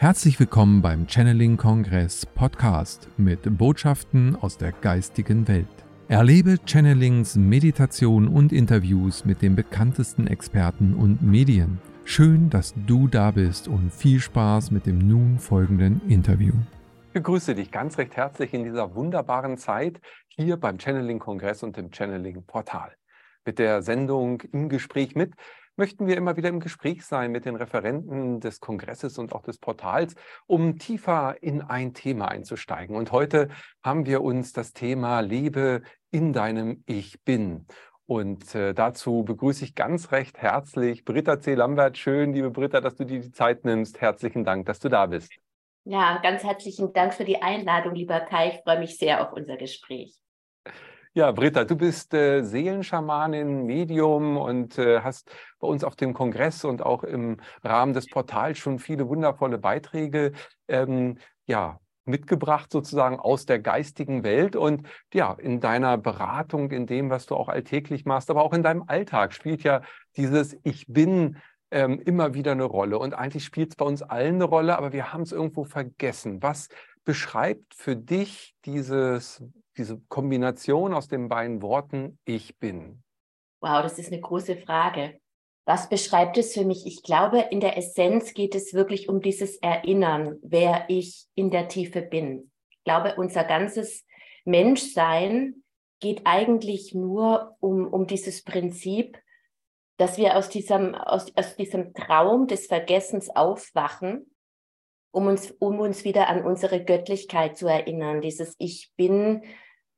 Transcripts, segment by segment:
Herzlich willkommen beim Channeling Kongress Podcast mit Botschaften aus der geistigen Welt. Erlebe Channelings, Meditation und Interviews mit den bekanntesten Experten und Medien. Schön, dass du da bist und viel Spaß mit dem nun folgenden Interview. Ich begrüße dich ganz recht herzlich in dieser wunderbaren Zeit hier beim Channeling Kongress und dem Channeling Portal. Mit der Sendung im Gespräch mit möchten wir immer wieder im Gespräch sein mit den Referenten des Kongresses und auch des Portals, um tiefer in ein Thema einzusteigen. Und heute haben wir uns das Thema Lebe in deinem Ich bin. Und äh, dazu begrüße ich ganz recht herzlich Britta C. Lambert. Schön, liebe Britta, dass du dir die Zeit nimmst. Herzlichen Dank, dass du da bist. Ja, ganz herzlichen Dank für die Einladung, lieber Kai. Ich freue mich sehr auf unser Gespräch. Ja, Britta, du bist äh, Seelenschamanin, Medium und äh, hast bei uns auf dem Kongress und auch im Rahmen des Portals schon viele wundervolle Beiträge ähm, ja, mitgebracht, sozusagen aus der geistigen Welt. Und ja, in deiner Beratung, in dem, was du auch alltäglich machst, aber auch in deinem Alltag spielt ja dieses Ich bin ähm, immer wieder eine Rolle. Und eigentlich spielt es bei uns allen eine Rolle, aber wir haben es irgendwo vergessen. Was beschreibt für dich dieses diese Kombination aus den beiden Worten Ich bin? Wow, das ist eine große Frage. Was beschreibt es für mich? Ich glaube, in der Essenz geht es wirklich um dieses Erinnern, wer ich in der Tiefe bin. Ich glaube, unser ganzes Menschsein geht eigentlich nur um, um dieses Prinzip, dass wir aus diesem, aus, aus diesem Traum des Vergessens aufwachen, um uns, um uns wieder an unsere Göttlichkeit zu erinnern. Dieses Ich bin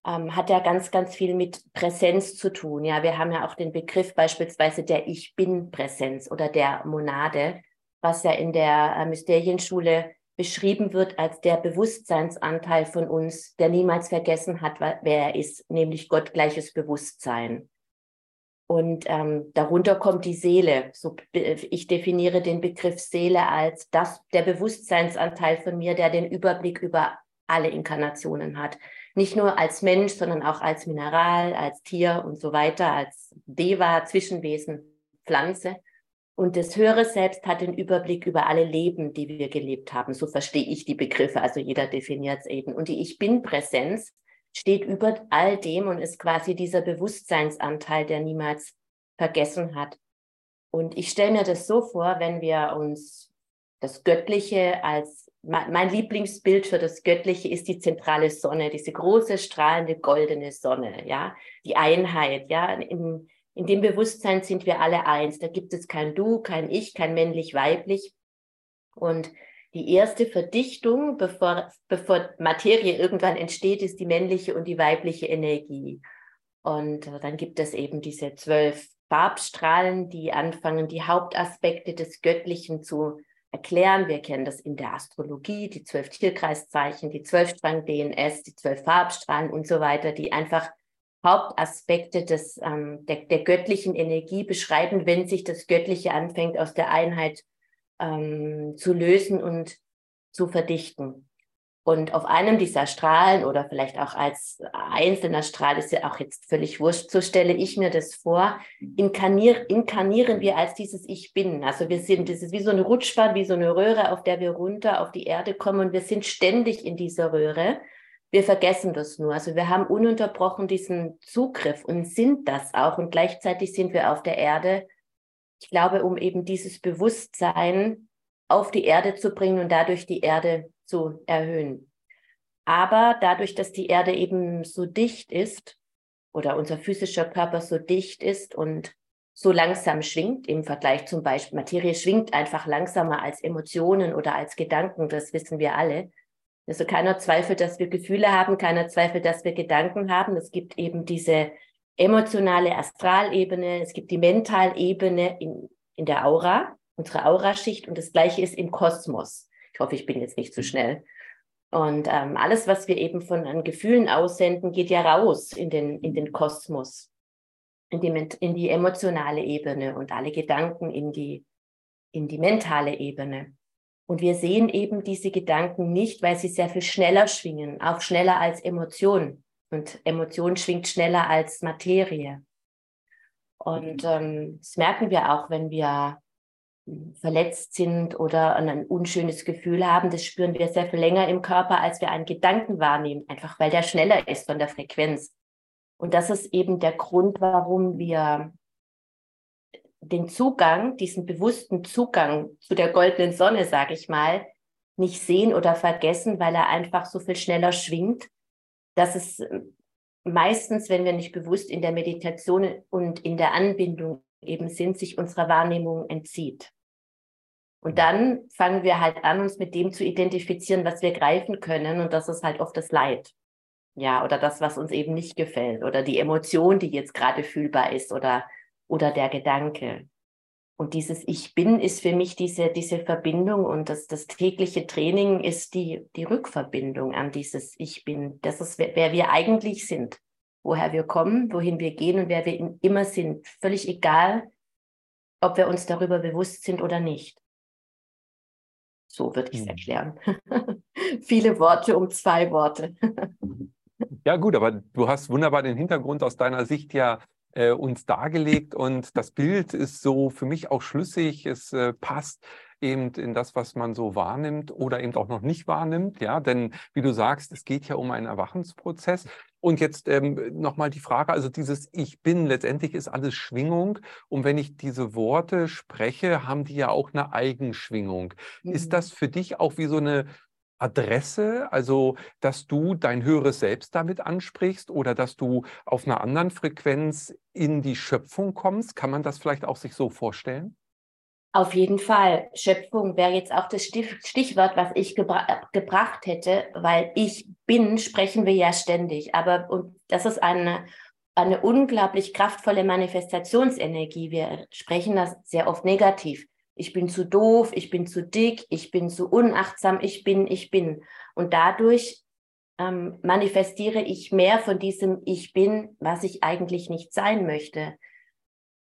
ähm, hat ja ganz, ganz viel mit Präsenz zu tun. Ja, wir haben ja auch den Begriff beispielsweise der Ich Bin-Präsenz oder der Monade, was ja in der äh, Mysterienschule beschrieben wird als der Bewusstseinsanteil von uns, der niemals vergessen hat, wer er ist, nämlich gottgleiches Bewusstsein. Und ähm, darunter kommt die Seele. So, ich definiere den Begriff Seele als das, der Bewusstseinsanteil von mir, der den Überblick über alle Inkarnationen hat nicht nur als Mensch, sondern auch als Mineral, als Tier und so weiter, als Deva, Zwischenwesen, Pflanze. Und das höhere Selbst hat den Überblick über alle Leben, die wir gelebt haben. So verstehe ich die Begriffe. Also jeder definiert es eben. Und die Ich Bin-Präsenz steht über all dem und ist quasi dieser Bewusstseinsanteil, der niemals vergessen hat. Und ich stelle mir das so vor, wenn wir uns das Göttliche als mein Lieblingsbild für das Göttliche ist die zentrale Sonne, diese große strahlende goldene Sonne, ja, die Einheit, ja, in, in dem Bewusstsein sind wir alle eins. Da gibt es kein Du, kein Ich, kein männlich-weiblich. Und die erste Verdichtung, bevor, bevor Materie irgendwann entsteht, ist die männliche und die weibliche Energie. Und äh, dann gibt es eben diese zwölf Farbstrahlen, die anfangen, die Hauptaspekte des Göttlichen zu erklären. Wir kennen das in der Astrologie, die zwölf Tierkreiszeichen, die Zwölfstrang-DNS, die zwölf Farbstrahlen und so weiter, die einfach Hauptaspekte des, ähm, der, der, göttlichen Energie beschreiben, wenn sich das Göttliche anfängt, aus der Einheit ähm, zu lösen und zu verdichten. Und auf einem dieser Strahlen oder vielleicht auch als einzelner Strahl, ist ja auch jetzt völlig wurscht, so stelle ich mir das vor, inkarnier, inkarnieren wir als dieses Ich Bin. Also wir sind, das ist wie so eine Rutschbahn, wie so eine Röhre, auf der wir runter auf die Erde kommen und wir sind ständig in dieser Röhre. Wir vergessen das nur. Also wir haben ununterbrochen diesen Zugriff und sind das auch. Und gleichzeitig sind wir auf der Erde, ich glaube, um eben dieses Bewusstsein auf die Erde zu bringen und dadurch die Erde zu erhöhen. Aber dadurch, dass die Erde eben so dicht ist oder unser physischer Körper so dicht ist und so langsam schwingt im Vergleich zum Beispiel, Materie schwingt einfach langsamer als Emotionen oder als Gedanken, das wissen wir alle. Also keiner zweifelt, dass wir Gefühle haben, keiner zweifelt, dass wir Gedanken haben. Es gibt eben diese emotionale Astralebene, es gibt die Mentalebene in, in der Aura, unsere Auraschicht und das gleiche ist im Kosmos. Ich hoffe, ich bin jetzt nicht zu schnell. Und ähm, alles, was wir eben von an Gefühlen aussenden, geht ja raus in den, in den Kosmos, in die, in die emotionale Ebene und alle Gedanken in die, in die mentale Ebene. Und wir sehen eben diese Gedanken nicht, weil sie sehr viel schneller schwingen, auch schneller als Emotion. Und Emotion schwingt schneller als Materie. Und ähm, das merken wir auch, wenn wir verletzt sind oder ein unschönes Gefühl haben, das spüren wir sehr viel länger im Körper, als wir einen Gedanken wahrnehmen, einfach weil der schneller ist von der Frequenz. Und das ist eben der Grund, warum wir den Zugang, diesen bewussten Zugang zu der goldenen Sonne, sage ich mal, nicht sehen oder vergessen, weil er einfach so viel schneller schwingt, dass es meistens, wenn wir nicht bewusst in der Meditation und in der Anbindung eben sind, sich unserer Wahrnehmung entzieht. Und dann fangen wir halt an, uns mit dem zu identifizieren, was wir greifen können. Und das ist halt oft das Leid. Ja, oder das, was uns eben nicht gefällt. Oder die Emotion, die jetzt gerade fühlbar ist. Oder, oder der Gedanke. Und dieses Ich bin ist für mich diese, diese Verbindung und das, das tägliche Training ist die, die Rückverbindung an dieses Ich bin. Das ist, wer, wer wir eigentlich sind woher wir kommen, wohin wir gehen und wer wir immer sind. Völlig egal, ob wir uns darüber bewusst sind oder nicht. So würde ich es hm. erklären. Viele Worte um zwei Worte. ja gut, aber du hast wunderbar den Hintergrund aus deiner Sicht ja äh, uns dargelegt und das Bild ist so für mich auch schlüssig. Es äh, passt eben in das, was man so wahrnimmt oder eben auch noch nicht wahrnimmt. Ja, denn wie du sagst, es geht ja um einen Erwachensprozess. Und jetzt ähm, nochmal die Frage, also dieses Ich bin, letztendlich ist alles Schwingung. Und wenn ich diese Worte spreche, haben die ja auch eine Eigenschwingung. Mhm. Ist das für dich auch wie so eine Adresse, also dass du dein höheres Selbst damit ansprichst oder dass du auf einer anderen Frequenz in die Schöpfung kommst? Kann man das vielleicht auch sich so vorstellen? Auf jeden Fall. Schöpfung wäre jetzt auch das Stichwort, was ich gebra gebracht hätte, weil ich bin, sprechen wir ja ständig. Aber und das ist eine, eine unglaublich kraftvolle Manifestationsenergie. Wir sprechen das sehr oft negativ. Ich bin zu doof, ich bin zu dick, ich bin zu unachtsam, ich bin, ich bin. Und dadurch ähm, manifestiere ich mehr von diesem Ich bin, was ich eigentlich nicht sein möchte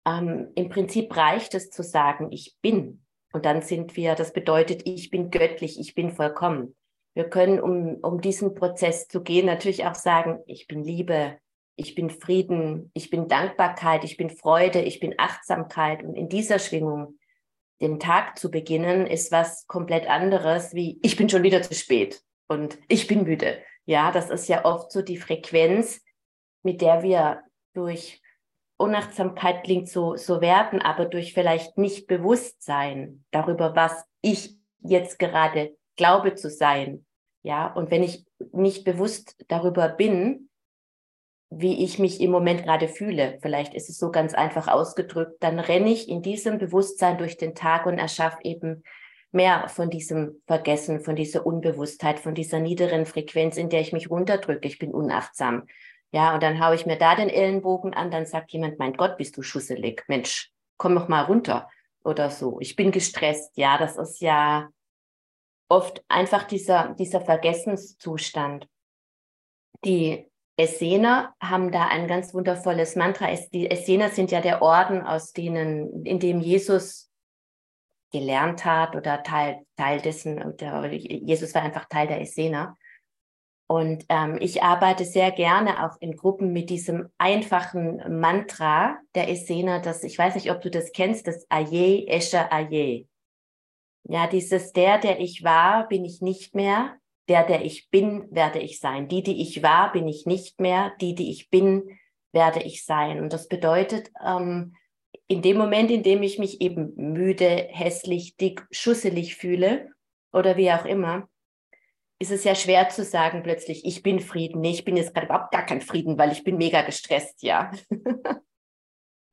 ähm, im Prinzip reicht es zu sagen, ich bin. Und dann sind wir, das bedeutet, ich bin göttlich, ich bin vollkommen. Wir können, um, um diesen Prozess zu gehen, natürlich auch sagen, ich bin Liebe, ich bin Frieden, ich bin Dankbarkeit, ich bin Freude, ich bin Achtsamkeit. Und in dieser Schwingung den Tag zu beginnen, ist was komplett anderes wie ich bin schon wieder zu spät und ich bin müde. Ja, das ist ja oft so die Frequenz, mit der wir durch Unachtsamkeit klingt so, so werten, aber durch vielleicht nicht Bewusstsein darüber, was ich jetzt gerade glaube zu sein. Ja, und wenn ich nicht bewusst darüber bin, wie ich mich im Moment gerade fühle, vielleicht ist es so ganz einfach ausgedrückt, dann renne ich in diesem Bewusstsein durch den Tag und erschaffe eben mehr von diesem Vergessen, von dieser Unbewusstheit, von dieser niederen Frequenz, in der ich mich runterdrücke. Ich bin unachtsam. Ja, und dann haue ich mir da den Ellenbogen an, dann sagt jemand, mein Gott, bist du schusselig. Mensch, komm noch mal runter oder so. Ich bin gestresst. Ja, das ist ja oft einfach dieser, dieser Vergessenszustand. Die Essener haben da ein ganz wundervolles Mantra. Die Essener sind ja der Orden, aus denen, in dem Jesus gelernt hat oder Teil, Teil dessen, der, Jesus war einfach Teil der Essener. Und ähm, ich arbeite sehr gerne auch in Gruppen mit diesem einfachen Mantra der Essener, das, ich weiß nicht, ob du das kennst, das Aye, Escher Aye. Ja, dieses der, der ich war, bin ich nicht mehr. Der, der ich bin, werde ich sein. Die, die ich war, bin ich nicht mehr. Die, die ich bin, werde ich sein. Und das bedeutet, ähm, in dem Moment, in dem ich mich eben müde, hässlich, dick, schusselig fühle oder wie auch immer, ist es ja schwer zu sagen plötzlich, ich bin Frieden. Nee, ich bin jetzt gerade überhaupt gar kein Frieden, weil ich bin mega gestresst, ja.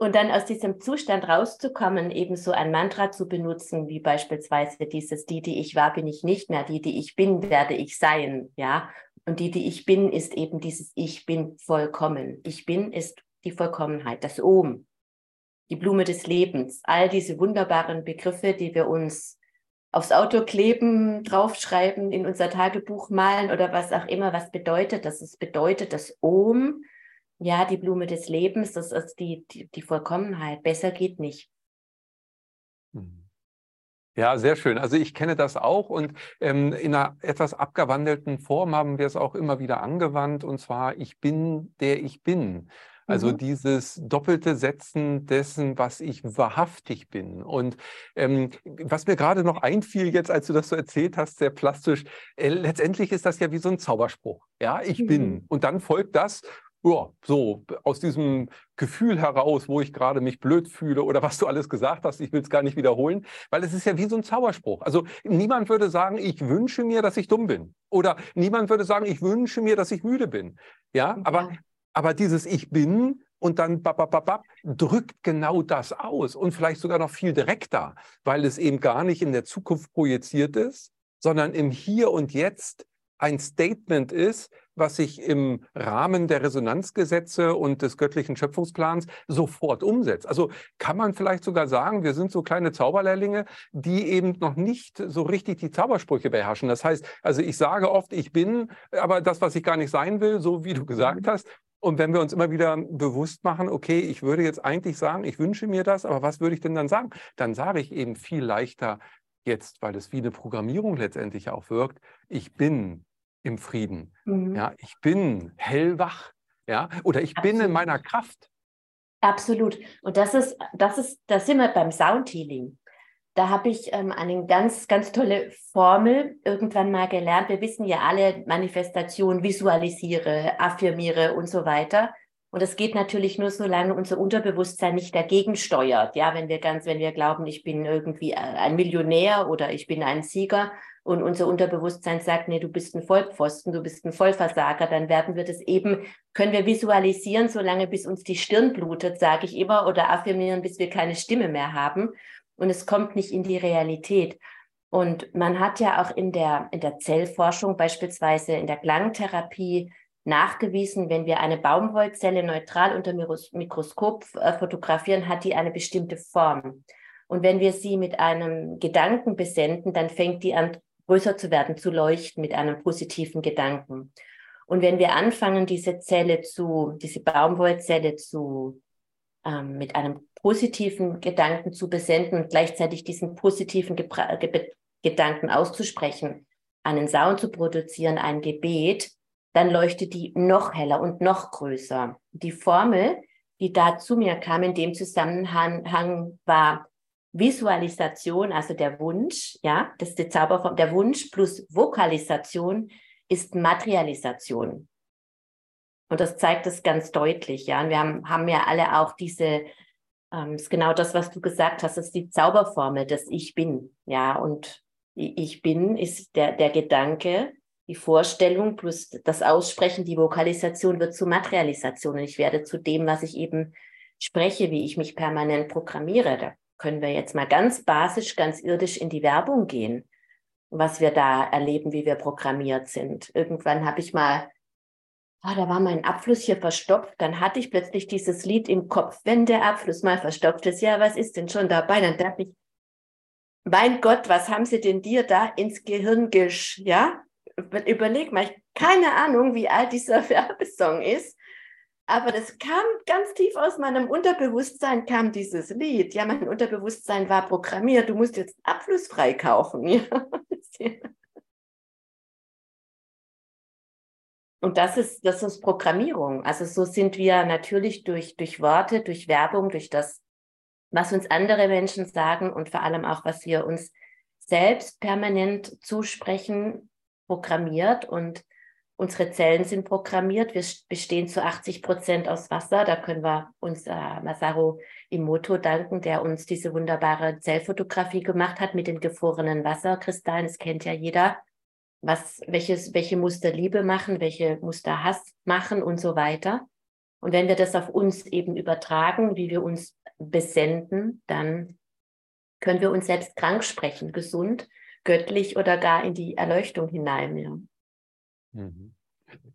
Und dann aus diesem Zustand rauszukommen, eben so ein Mantra zu benutzen, wie beispielsweise dieses, die, die ich war, bin ich nicht mehr, die, die ich bin, werde ich sein, ja. Und die, die ich bin, ist eben dieses Ich bin vollkommen. Ich bin ist die Vollkommenheit, das Ohm, die Blume des Lebens, all diese wunderbaren Begriffe, die wir uns aufs Auto kleben, draufschreiben, in unser Tagebuch malen oder was auch immer. Was bedeutet das? Es bedeutet das Ohm, ja, die Blume des Lebens, das ist die, die, die Vollkommenheit. Besser geht nicht. Mhm. Ja, sehr schön. Also ich kenne das auch und ähm, in einer etwas abgewandelten Form haben wir es auch immer wieder angewandt und zwar ich bin der ich bin. Also mhm. dieses doppelte Setzen dessen, was ich wahrhaftig bin. Und ähm, was mir gerade noch einfiel jetzt, als du das so erzählt hast, sehr plastisch, äh, letztendlich ist das ja wie so ein Zauberspruch. Ja, ich mhm. bin. Und dann folgt das, ja, so aus diesem Gefühl heraus, wo ich gerade mich blöd fühle oder was du alles gesagt hast, ich will es gar nicht wiederholen, weil es ist ja wie so ein Zauberspruch. Also niemand würde sagen, ich wünsche mir, dass ich dumm bin. Oder niemand würde sagen, ich wünsche mir, dass ich müde bin. Ja, aber, aber dieses Ich bin und dann babababab, drückt genau das aus und vielleicht sogar noch viel direkter, weil es eben gar nicht in der Zukunft projiziert ist, sondern im Hier und Jetzt ein Statement ist, was sich im Rahmen der Resonanzgesetze und des göttlichen Schöpfungsplans sofort umsetzt. Also kann man vielleicht sogar sagen, wir sind so kleine Zauberlehrlinge, die eben noch nicht so richtig die Zaubersprüche beherrschen. Das heißt, also ich sage oft, ich bin, aber das, was ich gar nicht sein will, so wie du gesagt mhm. hast, und wenn wir uns immer wieder bewusst machen, okay, ich würde jetzt eigentlich sagen, ich wünsche mir das, aber was würde ich denn dann sagen? Dann sage ich eben viel leichter jetzt, weil es wie eine Programmierung letztendlich auch wirkt, ich bin im Frieden. Mhm. Ja, ich bin hellwach. Ja, oder ich Absolut. bin in meiner Kraft. Absolut. Und das ist, das ist, da sind wir beim Soundhealing. Da habe ich ähm, eine ganz, ganz tolle Formel irgendwann mal gelernt. Wir wissen ja alle Manifestation, visualisiere, affirmiere und so weiter. Und das geht natürlich nur, solange unser Unterbewusstsein nicht dagegen steuert. Ja, wenn wir ganz, wenn wir glauben, ich bin irgendwie ein Millionär oder ich bin ein Sieger und unser Unterbewusstsein sagt, nee, du bist ein Vollpfosten, du bist ein Vollversager, dann werden wir das eben, können wir visualisieren, solange bis uns die Stirn blutet, sage ich immer, oder affirmieren, bis wir keine Stimme mehr haben. Und es kommt nicht in die Realität. Und man hat ja auch in der, in der Zellforschung, beispielsweise in der Klangtherapie, nachgewiesen, wenn wir eine Baumwollzelle neutral unter Mikroskop äh, fotografieren, hat die eine bestimmte Form. Und wenn wir sie mit einem Gedanken besenden, dann fängt die an größer zu werden, zu leuchten mit einem positiven Gedanken. Und wenn wir anfangen, diese Zelle zu, diese Baumwollzelle zu, ähm, mit einem positiven Gedanken zu besenden und gleichzeitig diesen positiven Gebra Ge Gedanken auszusprechen, einen Sound zu produzieren, ein Gebet, dann leuchtet die noch heller und noch größer. Die Formel, die da zu mir kam in dem Zusammenhang, war Visualisation, also der Wunsch, ja, das ist die Zauberform, der Wunsch plus Vokalisation ist Materialisation. Und das zeigt es ganz deutlich, ja. Und wir haben, haben ja alle auch diese, ähm, ist genau das, was du gesagt hast, das ist die Zauberformel, das Ich Bin, ja. Und Ich Bin ist der, der Gedanke, die Vorstellung plus das Aussprechen, die Vokalisation wird zur Materialisation. Und ich werde zu dem, was ich eben spreche, wie ich mich permanent programmiere. Können wir jetzt mal ganz basisch, ganz irdisch in die Werbung gehen, was wir da erleben, wie wir programmiert sind. Irgendwann habe ich mal, oh, da war mein Abfluss hier verstopft, dann hatte ich plötzlich dieses Lied im Kopf, wenn der Abfluss mal verstopft ist, ja, was ist denn schon dabei? Dann dachte ich, mein Gott, was haben sie denn dir da ins Gehirn gesch, ja? überleg mal, ich keine Ahnung, wie alt dieser Werbesong ist, aber das kam ganz tief aus meinem Unterbewusstsein, kam dieses Lied. Ja, mein Unterbewusstsein war programmiert, du musst jetzt abflussfrei kaufen. Ja. Und das ist, das ist Programmierung. Also so sind wir natürlich durch, durch Worte, durch Werbung, durch das, was uns andere Menschen sagen und vor allem auch, was wir uns selbst permanent zusprechen, programmiert und unsere Zellen sind programmiert. Wir bestehen zu 80 Prozent aus Wasser. Da können wir uns äh, Masaru Imoto danken, der uns diese wunderbare Zellfotografie gemacht hat mit den gefrorenen Wasserkristallen. Das kennt ja jeder. Was, welches, welche Muster Liebe machen, welche Muster Hass machen und so weiter. Und wenn wir das auf uns eben übertragen, wie wir uns besenden, dann können wir uns selbst krank sprechen, gesund göttlich oder gar in die Erleuchtung hinein. Ja. Mhm.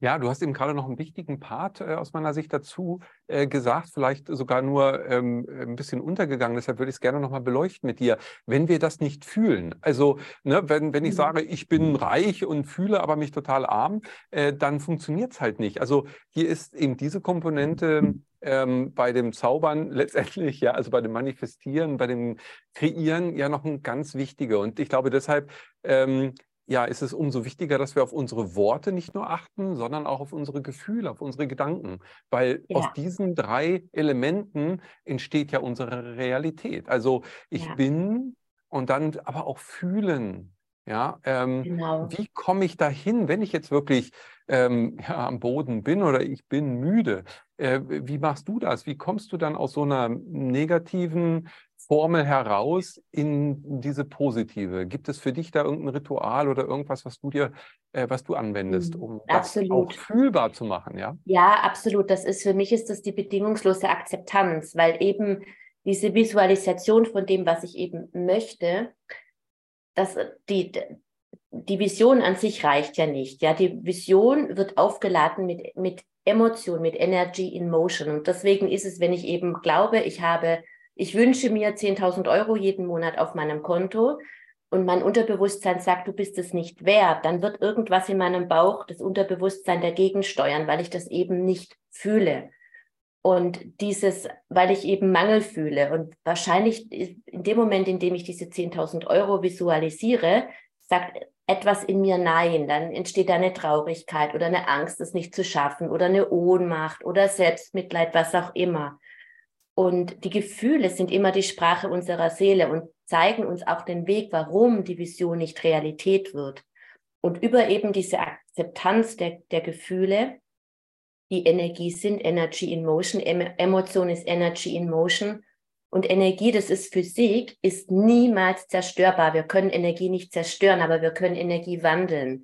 Ja, du hast eben gerade noch einen wichtigen Part äh, aus meiner Sicht dazu äh, gesagt, vielleicht sogar nur ähm, ein bisschen untergegangen. Deshalb würde ich es gerne nochmal beleuchten mit dir. Wenn wir das nicht fühlen, also ne, wenn, wenn ich mhm. sage, ich bin reich und fühle aber mich total arm, äh, dann funktioniert es halt nicht. Also hier ist eben diese Komponente ähm, bei dem Zaubern letztendlich, ja, also bei dem Manifestieren, bei dem Kreieren ja noch ein ganz wichtiger. Und ich glaube deshalb, ähm, ja, ist es umso wichtiger, dass wir auf unsere Worte nicht nur achten, sondern auch auf unsere Gefühle, auf unsere Gedanken. Weil ja. aus diesen drei Elementen entsteht ja unsere Realität. Also ich ja. bin und dann aber auch fühlen. Ja, ähm, genau. wie komme ich dahin, wenn ich jetzt wirklich ähm, ja, am Boden bin oder ich bin müde? Äh, wie machst du das? Wie kommst du dann aus so einer negativen Formel heraus in diese positive? Gibt es für dich da irgendein Ritual oder irgendwas, was du dir, äh, was du anwendest, mhm. um absolut. das auch fühlbar zu machen? Ja? ja, absolut. Das ist für mich ist das die bedingungslose Akzeptanz, weil eben diese Visualisation von dem, was ich eben möchte, dass die, die Vision an sich reicht ja nicht. Ja, die Vision wird aufgeladen mit, mit Emotion, mit Energy in Motion. Und deswegen ist es, wenn ich eben glaube, ich habe, ich wünsche mir 10.000 Euro jeden Monat auf meinem Konto und mein Unterbewusstsein sagt, du bist es nicht wert, dann wird irgendwas in meinem Bauch, das Unterbewusstsein dagegen steuern, weil ich das eben nicht fühle. Und dieses, weil ich eben Mangel fühle. Und wahrscheinlich in dem Moment, in dem ich diese 10.000 Euro visualisiere, sagt etwas in mir Nein. Dann entsteht da eine Traurigkeit oder eine Angst, es nicht zu schaffen oder eine Ohnmacht oder Selbstmitleid, was auch immer. Und die Gefühle sind immer die Sprache unserer Seele und zeigen uns auch den Weg, warum die Vision nicht Realität wird. Und über eben diese Akzeptanz der, der Gefühle die Energie sind, Energy in Motion, Emotion ist Energy in Motion. Und Energie, das ist Physik, ist niemals zerstörbar. Wir können Energie nicht zerstören, aber wir können Energie wandeln.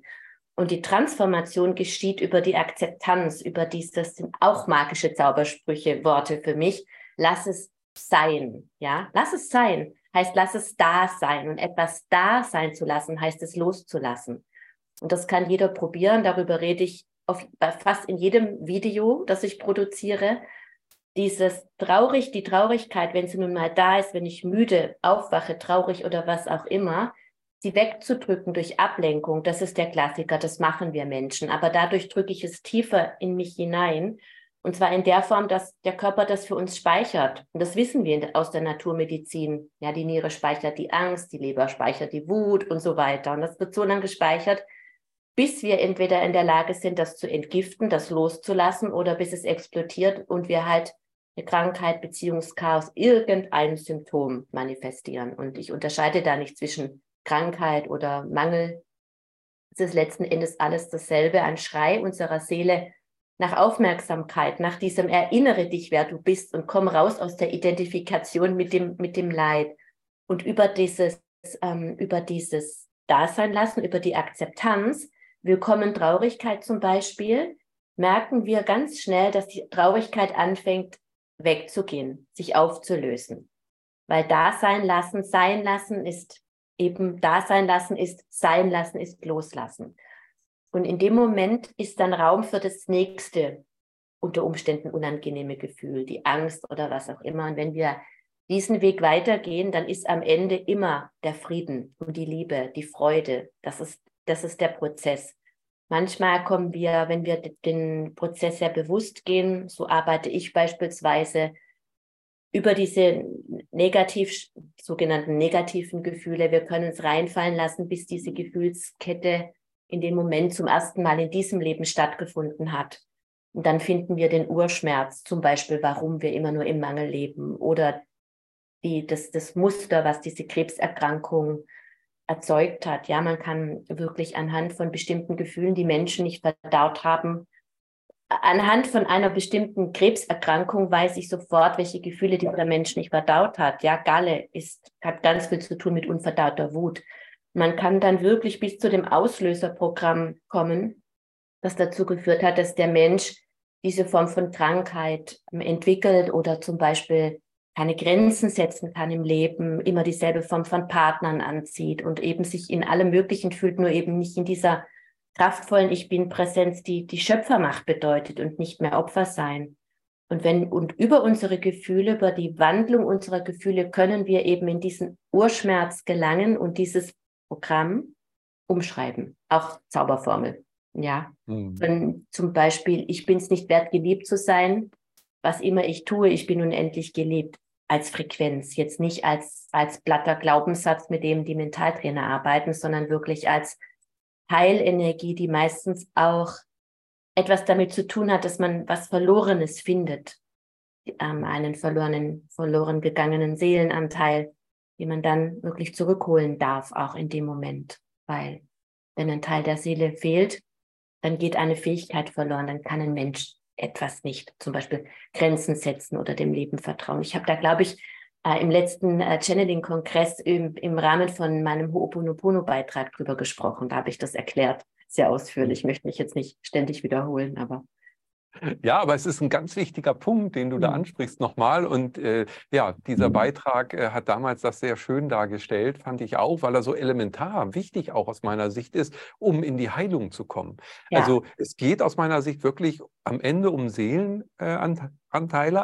Und die Transformation geschieht über die Akzeptanz, über dies, das sind auch magische Zaubersprüche, Worte für mich. Lass es sein, ja, lass es sein, heißt, lass es da sein. Und etwas da sein zu lassen, heißt es loszulassen. Und das kann jeder probieren. Darüber rede ich auf, fast in jedem Video, das ich produziere, dieses traurig, die Traurigkeit, wenn sie nun mal da ist, wenn ich müde aufwache, traurig oder was auch immer, sie wegzudrücken durch Ablenkung, das ist der Klassiker, das machen wir Menschen. Aber dadurch drücke ich es tiefer in mich hinein. Und zwar in der Form, dass der Körper das für uns speichert. Und das wissen wir aus der Naturmedizin. Ja, die Niere speichert die Angst, die Leber speichert die Wut und so weiter. Und das wird so lange gespeichert, bis wir entweder in der Lage sind, das zu entgiften, das loszulassen oder bis es explodiert und wir halt eine Krankheit, Beziehungschaos, irgendein Symptom manifestieren. Und ich unterscheide da nicht zwischen Krankheit oder Mangel. Es ist letzten Endes alles dasselbe, ein Schrei unserer Seele nach Aufmerksamkeit, nach diesem Erinnere dich, wer du bist und komm raus aus der Identifikation mit dem, mit dem Leid. Und über dieses, ähm, über dieses Dasein lassen, über die Akzeptanz, Willkommen Traurigkeit zum Beispiel, merken wir ganz schnell, dass die Traurigkeit anfängt wegzugehen, sich aufzulösen. Weil da sein lassen, sein lassen ist eben da sein lassen ist sein lassen ist loslassen. Und in dem Moment ist dann Raum für das nächste unter Umständen unangenehme Gefühl, die Angst oder was auch immer. Und wenn wir diesen Weg weitergehen, dann ist am Ende immer der Frieden und die Liebe, die Freude. Das ist das ist der Prozess. Manchmal kommen wir, wenn wir den Prozess sehr bewusst gehen, so arbeite ich beispielsweise über diese negativ, sogenannten negativen Gefühle. Wir können es reinfallen lassen, bis diese Gefühlskette in dem Moment zum ersten Mal in diesem Leben stattgefunden hat. Und dann finden wir den Urschmerz, zum Beispiel, warum wir immer nur im Mangel leben oder die, das, das Muster, was diese Krebserkrankung erzeugt hat. Ja, man kann wirklich anhand von bestimmten Gefühlen, die Menschen nicht verdaut haben, anhand von einer bestimmten Krebserkrankung weiß ich sofort, welche Gefühle dieser Mensch nicht verdaut hat. Ja, Galle ist, hat ganz viel zu tun mit unverdauter Wut. Man kann dann wirklich bis zu dem Auslöserprogramm kommen, das dazu geführt hat, dass der Mensch diese Form von Krankheit entwickelt oder zum Beispiel keine Grenzen setzen kann im Leben, immer dieselbe Form von Partnern anzieht und eben sich in allem Möglichen fühlt, nur eben nicht in dieser kraftvollen Ich bin Präsenz, die die Schöpfermacht bedeutet und nicht mehr Opfer sein. Und wenn, und über unsere Gefühle, über die Wandlung unserer Gefühle können wir eben in diesen Urschmerz gelangen und dieses Programm umschreiben. Auch Zauberformel. Ja. Mhm. Wenn zum Beispiel, ich bin es nicht wert, geliebt zu sein, was immer ich tue, ich bin unendlich geliebt als Frequenz, jetzt nicht als, als blatter Glaubenssatz, mit dem die Mentaltrainer arbeiten, sondern wirklich als Heilenergie, die meistens auch etwas damit zu tun hat, dass man was Verlorenes findet, ähm, einen verlorenen, verloren gegangenen Seelenanteil, den man dann wirklich zurückholen darf, auch in dem Moment. Weil wenn ein Teil der Seele fehlt, dann geht eine Fähigkeit verloren, dann kann ein Mensch etwas nicht, zum Beispiel Grenzen setzen oder dem Leben vertrauen. Ich habe da, glaube ich, äh, im letzten äh, Channeling-Kongress im, im Rahmen von meinem Ho'oponopono-Beitrag drüber gesprochen. Da habe ich das erklärt, sehr ausführlich. Ich möchte mich jetzt nicht ständig wiederholen, aber ja, aber es ist ein ganz wichtiger Punkt, den du da mhm. ansprichst nochmal. Und äh, ja, dieser mhm. Beitrag äh, hat damals das sehr schön dargestellt, fand ich auch, weil er so elementar wichtig auch aus meiner Sicht ist, um in die Heilung zu kommen. Ja. Also es geht aus meiner Sicht wirklich am Ende um Seelenanteile,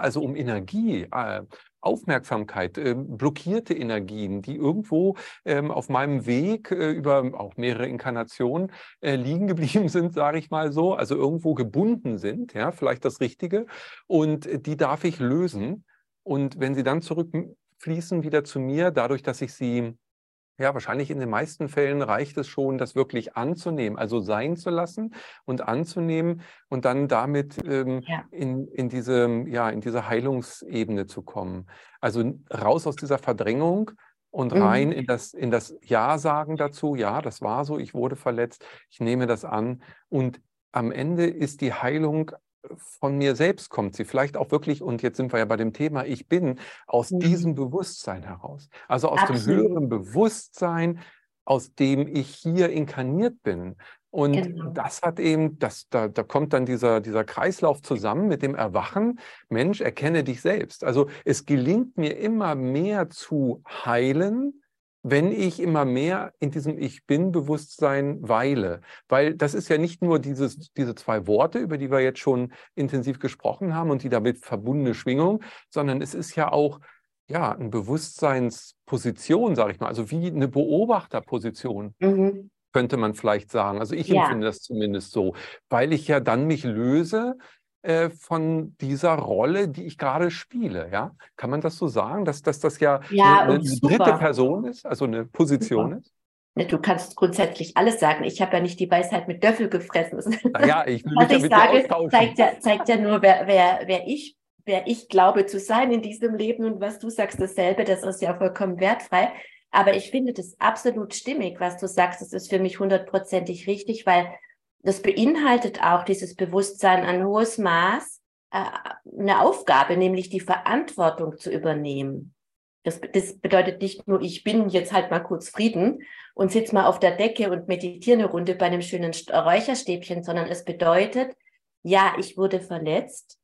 also um Energie, äh, Aufmerksamkeit, äh, blockierte Energien, die irgendwo ähm, auf meinem Weg äh, über auch mehrere Inkarnationen äh, liegen geblieben sind, sage ich mal so, also irgendwo gebunden sind, ja, vielleicht das Richtige. Und die darf ich lösen. Und wenn sie dann zurückfließen wieder zu mir, dadurch, dass ich sie ja, wahrscheinlich in den meisten Fällen reicht es schon, das wirklich anzunehmen, also sein zu lassen und anzunehmen und dann damit ähm, ja. in, in, diese, ja, in diese Heilungsebene zu kommen. Also raus aus dieser Verdrängung und rein mhm. in das, in das Ja-Sagen dazu. Ja, das war so, ich wurde verletzt, ich nehme das an. Und am Ende ist die Heilung von mir selbst kommt sie, vielleicht auch wirklich, und jetzt sind wir ja bei dem Thema, ich bin aus mhm. diesem Bewusstsein heraus, also aus Absolut. dem höheren Bewusstsein, aus dem ich hier inkarniert bin. Und genau. das hat eben, das, da, da kommt dann dieser, dieser Kreislauf zusammen mit dem Erwachen, Mensch, erkenne dich selbst. Also es gelingt mir immer mehr zu heilen, wenn ich immer mehr in diesem Ich bin-Bewusstsein weile. Weil das ist ja nicht nur dieses, diese zwei Worte, über die wir jetzt schon intensiv gesprochen haben und die damit verbundene Schwingung, sondern es ist ja auch ja, eine Bewusstseinsposition, sage ich mal, also wie eine Beobachterposition. Mhm. Könnte man vielleicht sagen. Also ich ja. empfinde das zumindest so, weil ich ja dann mich löse äh, von dieser Rolle, die ich gerade spiele. Ja? Kann man das so sagen, dass, dass das ja, ja eine, eine dritte Person ist, also eine Position super. ist? Du kannst grundsätzlich alles sagen. Ich habe ja nicht die Weisheit mit Löffel gefressen. Naja, ich will Was ich sage, zeigt ja, zeigt ja nur, wer, wer, wer, ich, wer ich glaube zu sein in diesem Leben und was du sagst, dasselbe. Das ist ja vollkommen wertfrei. Aber ich finde das absolut stimmig, was du sagst. Das ist für mich hundertprozentig richtig, weil das beinhaltet auch dieses Bewusstsein ein hohes Maß, äh, eine Aufgabe, nämlich die Verantwortung zu übernehmen. Das, das bedeutet nicht nur, ich bin jetzt halt mal kurz Frieden und sitze mal auf der Decke und meditiere eine Runde bei einem schönen Räucherstäbchen, sondern es bedeutet, ja, ich wurde verletzt,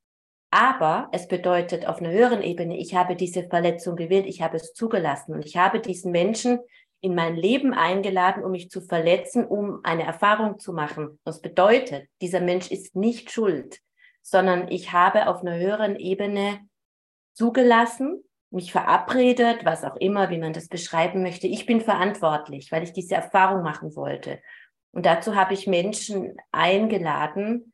aber es bedeutet auf einer höheren Ebene, ich habe diese Verletzung gewählt, ich habe es zugelassen und ich habe diesen Menschen in mein Leben eingeladen, um mich zu verletzen, um eine Erfahrung zu machen. Das bedeutet, dieser Mensch ist nicht schuld, sondern ich habe auf einer höheren Ebene zugelassen, mich verabredet, was auch immer, wie man das beschreiben möchte. Ich bin verantwortlich, weil ich diese Erfahrung machen wollte. Und dazu habe ich Menschen eingeladen,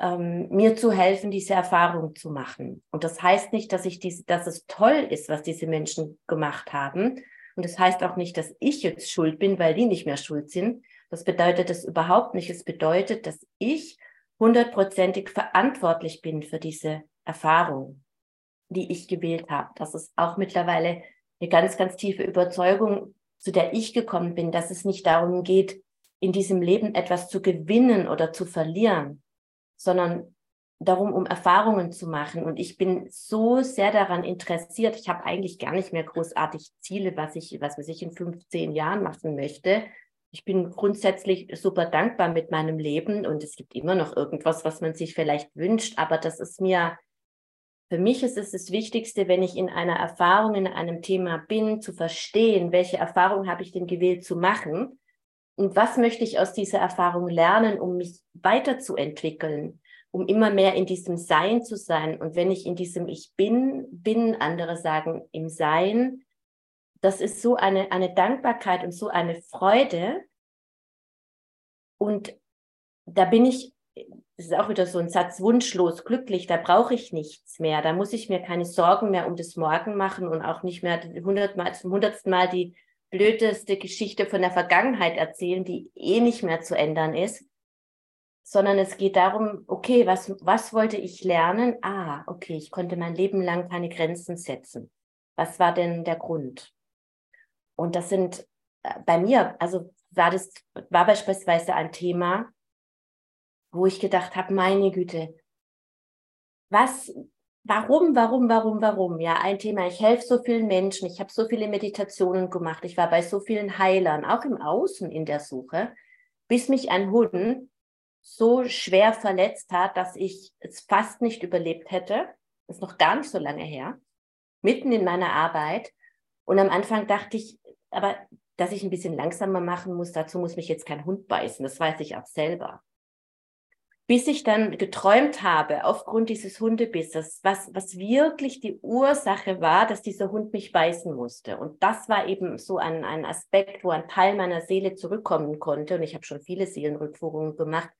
ähm, mir zu helfen, diese Erfahrung zu machen. Und das heißt nicht, dass ich diese, dass es toll ist, was diese Menschen gemacht haben, und das heißt auch nicht, dass ich jetzt schuld bin, weil die nicht mehr schuld sind. Das bedeutet es überhaupt nicht. Es bedeutet, dass ich hundertprozentig verantwortlich bin für diese Erfahrung, die ich gewählt habe. Das ist auch mittlerweile eine ganz, ganz tiefe Überzeugung, zu der ich gekommen bin, dass es nicht darum geht, in diesem Leben etwas zu gewinnen oder zu verlieren, sondern darum, um Erfahrungen zu machen. Und ich bin so sehr daran interessiert. Ich habe eigentlich gar nicht mehr großartig Ziele, was ich, was weiß ich in 15 Jahren machen möchte. Ich bin grundsätzlich super dankbar mit meinem Leben und es gibt immer noch irgendwas, was man sich vielleicht wünscht. Aber das ist mir, für mich ist es das Wichtigste, wenn ich in einer Erfahrung, in einem Thema bin, zu verstehen, welche Erfahrung habe ich denn gewählt zu machen und was möchte ich aus dieser Erfahrung lernen, um mich weiterzuentwickeln um immer mehr in diesem Sein zu sein. Und wenn ich in diesem Ich bin, bin, andere sagen im Sein, das ist so eine, eine Dankbarkeit und so eine Freude. Und da bin ich, das ist auch wieder so ein Satz, wunschlos, glücklich, da brauche ich nichts mehr. Da muss ich mir keine Sorgen mehr um das Morgen machen und auch nicht mehr hundertmal, zum hundertsten Mal die blödeste Geschichte von der Vergangenheit erzählen, die eh nicht mehr zu ändern ist, sondern es geht darum, okay, was, was wollte ich lernen? Ah, okay, ich konnte mein Leben lang keine Grenzen setzen. Was war denn der Grund? Und das sind äh, bei mir, also war das, war beispielsweise ein Thema, wo ich gedacht habe, meine Güte, was, warum, warum, warum, warum? Ja, ein Thema, ich helfe so vielen Menschen, ich habe so viele Meditationen gemacht, ich war bei so vielen Heilern, auch im Außen in der Suche, bis mich ein Hund so schwer verletzt hat, dass ich es fast nicht überlebt hätte. Das ist noch gar nicht so lange her. Mitten in meiner Arbeit. Und am Anfang dachte ich, aber dass ich ein bisschen langsamer machen muss, dazu muss mich jetzt kein Hund beißen. Das weiß ich auch selber. Bis ich dann geträumt habe, aufgrund dieses Hundebisses, was, was wirklich die Ursache war, dass dieser Hund mich beißen musste. Und das war eben so ein, ein Aspekt, wo ein Teil meiner Seele zurückkommen konnte. Und ich habe schon viele Seelenrückführungen gemacht,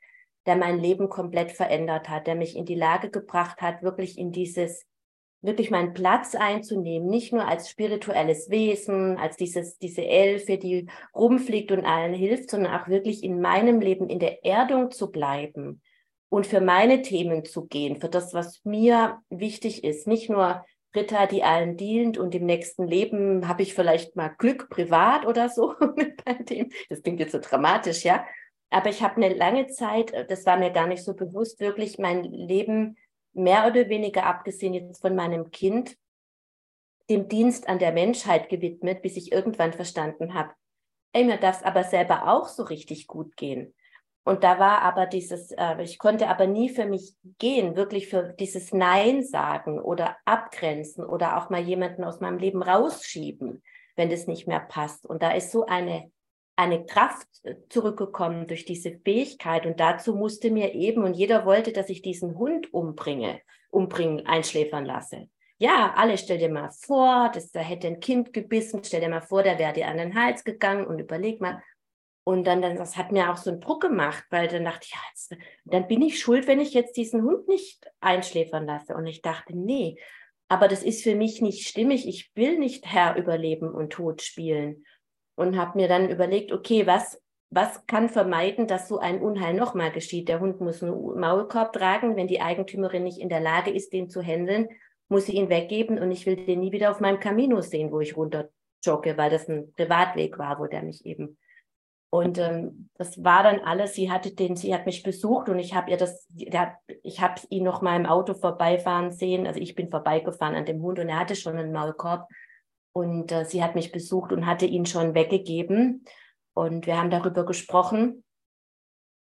der mein Leben komplett verändert hat, der mich in die Lage gebracht hat, wirklich in dieses, wirklich meinen Platz einzunehmen, nicht nur als spirituelles Wesen, als dieses, diese Elfe, die rumfliegt und allen hilft, sondern auch wirklich in meinem Leben in der Erdung zu bleiben und für meine Themen zu gehen, für das, was mir wichtig ist. Nicht nur Britta, die allen dient und im nächsten Leben habe ich vielleicht mal Glück privat oder so mit bei dem. Das klingt jetzt so dramatisch, ja. Aber ich habe eine lange Zeit, äh, das war mir gar nicht so bewusst, wirklich mein Leben mehr oder weniger abgesehen jetzt von meinem Kind, dem Dienst an der Menschheit gewidmet, bis ich irgendwann verstanden habe, ey, mir darf es aber selber auch so richtig gut gehen. Und da war aber dieses, äh, ich konnte aber nie für mich gehen, wirklich für dieses Nein sagen oder abgrenzen oder auch mal jemanden aus meinem Leben rausschieben, wenn das nicht mehr passt. Und da ist so eine eine Kraft äh, zurückgekommen durch diese Fähigkeit und dazu musste mir eben, und jeder wollte, dass ich diesen Hund umbringe, umbringen, einschläfern lasse. Ja, alle, stell dir mal vor, dass da hätte ein Kind gebissen, stell dir mal vor, der wäre dir an den Hals gegangen und überleg mal. Und dann, dann, das hat mir auch so einen Druck gemacht, weil dann dachte ich, ja, jetzt, dann bin ich schuld, wenn ich jetzt diesen Hund nicht einschläfern lasse. Und ich dachte, nee, aber das ist für mich nicht stimmig. Ich will nicht Herr über Leben und Tod spielen und habe mir dann überlegt, okay, was, was kann vermeiden, dass so ein Unheil nochmal geschieht? Der Hund muss einen Maulkorb tragen. Wenn die Eigentümerin nicht in der Lage ist, den zu handeln, muss sie ihn weggeben und ich will den nie wieder auf meinem Camino sehen, wo ich runter jogge, weil das ein Privatweg war, wo der mich eben. Und ähm, das war dann alles. Sie hatte den, sie hat mich besucht und ich habe ihr das, der, ich habe ihn noch mal im Auto vorbeifahren sehen. Also ich bin vorbeigefahren an dem Hund und er hatte schon einen Maulkorb. Und äh, sie hat mich besucht und hatte ihn schon weggegeben. Und wir haben darüber gesprochen.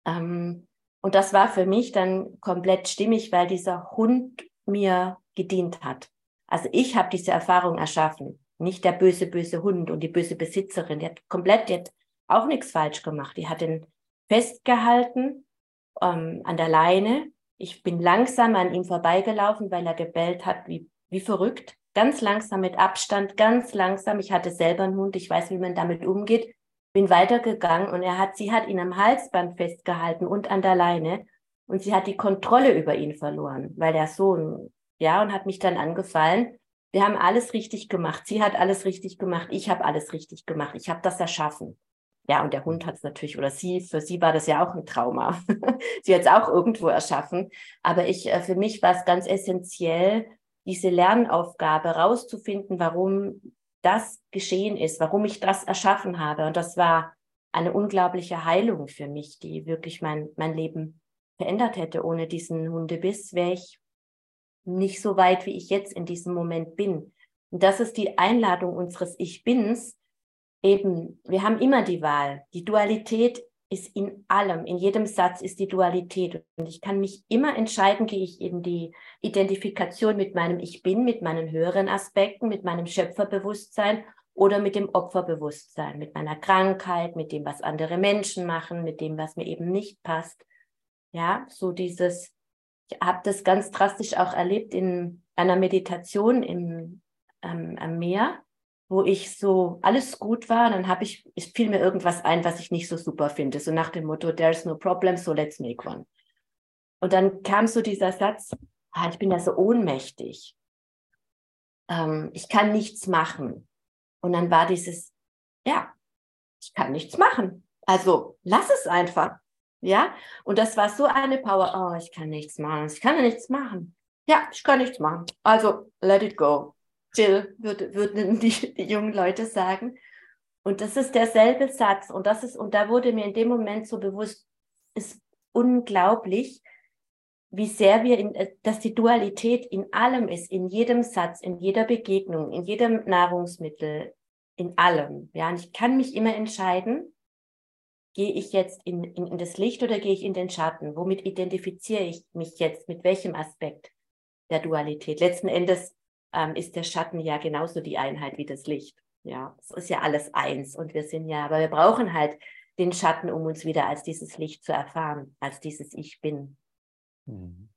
Ähm, und das war für mich dann komplett stimmig, weil dieser Hund mir gedient hat. Also ich habe diese Erfahrung erschaffen, nicht der böse, böse Hund und die böse Besitzerin. Die hat komplett, die hat auch nichts falsch gemacht. Die hat ihn festgehalten ähm, an der Leine. Ich bin langsam an ihm vorbeigelaufen, weil er gebellt hat wie, wie verrückt ganz langsam mit Abstand, ganz langsam. Ich hatte selber einen Hund, ich weiß, wie man damit umgeht. Bin weitergegangen und er hat, sie hat ihn am Halsband festgehalten und an der Leine und sie hat die Kontrolle über ihn verloren, weil der Sohn, ja, und hat mich dann angefallen. Wir haben alles richtig gemacht. Sie hat alles richtig gemacht. Ich habe alles richtig gemacht. Ich habe das erschaffen. Ja, und der Hund hat es natürlich, oder sie, für sie war das ja auch ein Trauma. sie hat es auch irgendwo erschaffen. Aber ich, äh, für mich war es ganz essentiell, diese Lernaufgabe rauszufinden, warum das geschehen ist, warum ich das erschaffen habe. Und das war eine unglaubliche Heilung für mich, die wirklich mein, mein Leben verändert hätte. Ohne diesen Hundebiss wäre ich nicht so weit, wie ich jetzt in diesem Moment bin. Und das ist die Einladung unseres Ich Bins. Eben, wir haben immer die Wahl. Die Dualität ist in allem, in jedem Satz ist die Dualität. Und ich kann mich immer entscheiden, gehe ich in die Identifikation mit meinem Ich Bin, mit meinen höheren Aspekten, mit meinem Schöpferbewusstsein oder mit dem Opferbewusstsein, mit meiner Krankheit, mit dem, was andere Menschen machen, mit dem, was mir eben nicht passt. Ja, so dieses, ich habe das ganz drastisch auch erlebt in einer Meditation im, ähm, am Meer wo ich so alles gut war, dann habe ich, es fiel mir irgendwas ein, was ich nicht so super finde. So nach dem Motto, there's no problem, so let's make one. Und dann kam so dieser Satz, ah, ich bin ja so ohnmächtig. Ähm, ich kann nichts machen. Und dann war dieses, ja, ich kann nichts machen. Also lass es einfach. Ja, und das war so eine Power. Oh, ich kann nichts machen. Ich kann nichts machen. Ja, ich kann nichts machen. Also let it go. Chill, würde, würden die, die jungen Leute sagen. Und das ist derselbe Satz. Und das ist, und da wurde mir in dem Moment so bewusst, ist unglaublich, wie sehr wir, in, äh, dass die Dualität in allem ist, in jedem Satz, in jeder Begegnung, in jedem Nahrungsmittel, in allem. Ja, und ich kann mich immer entscheiden, gehe ich jetzt in, in, in das Licht oder gehe ich in den Schatten? Womit identifiziere ich mich jetzt? Mit welchem Aspekt der Dualität? Letzten Endes ähm, ist der Schatten ja genauso die Einheit wie das Licht. Ja, es ist ja alles eins und wir sind ja, aber wir brauchen halt den Schatten, um uns wieder als dieses Licht zu erfahren, als dieses Ich bin. Mhm.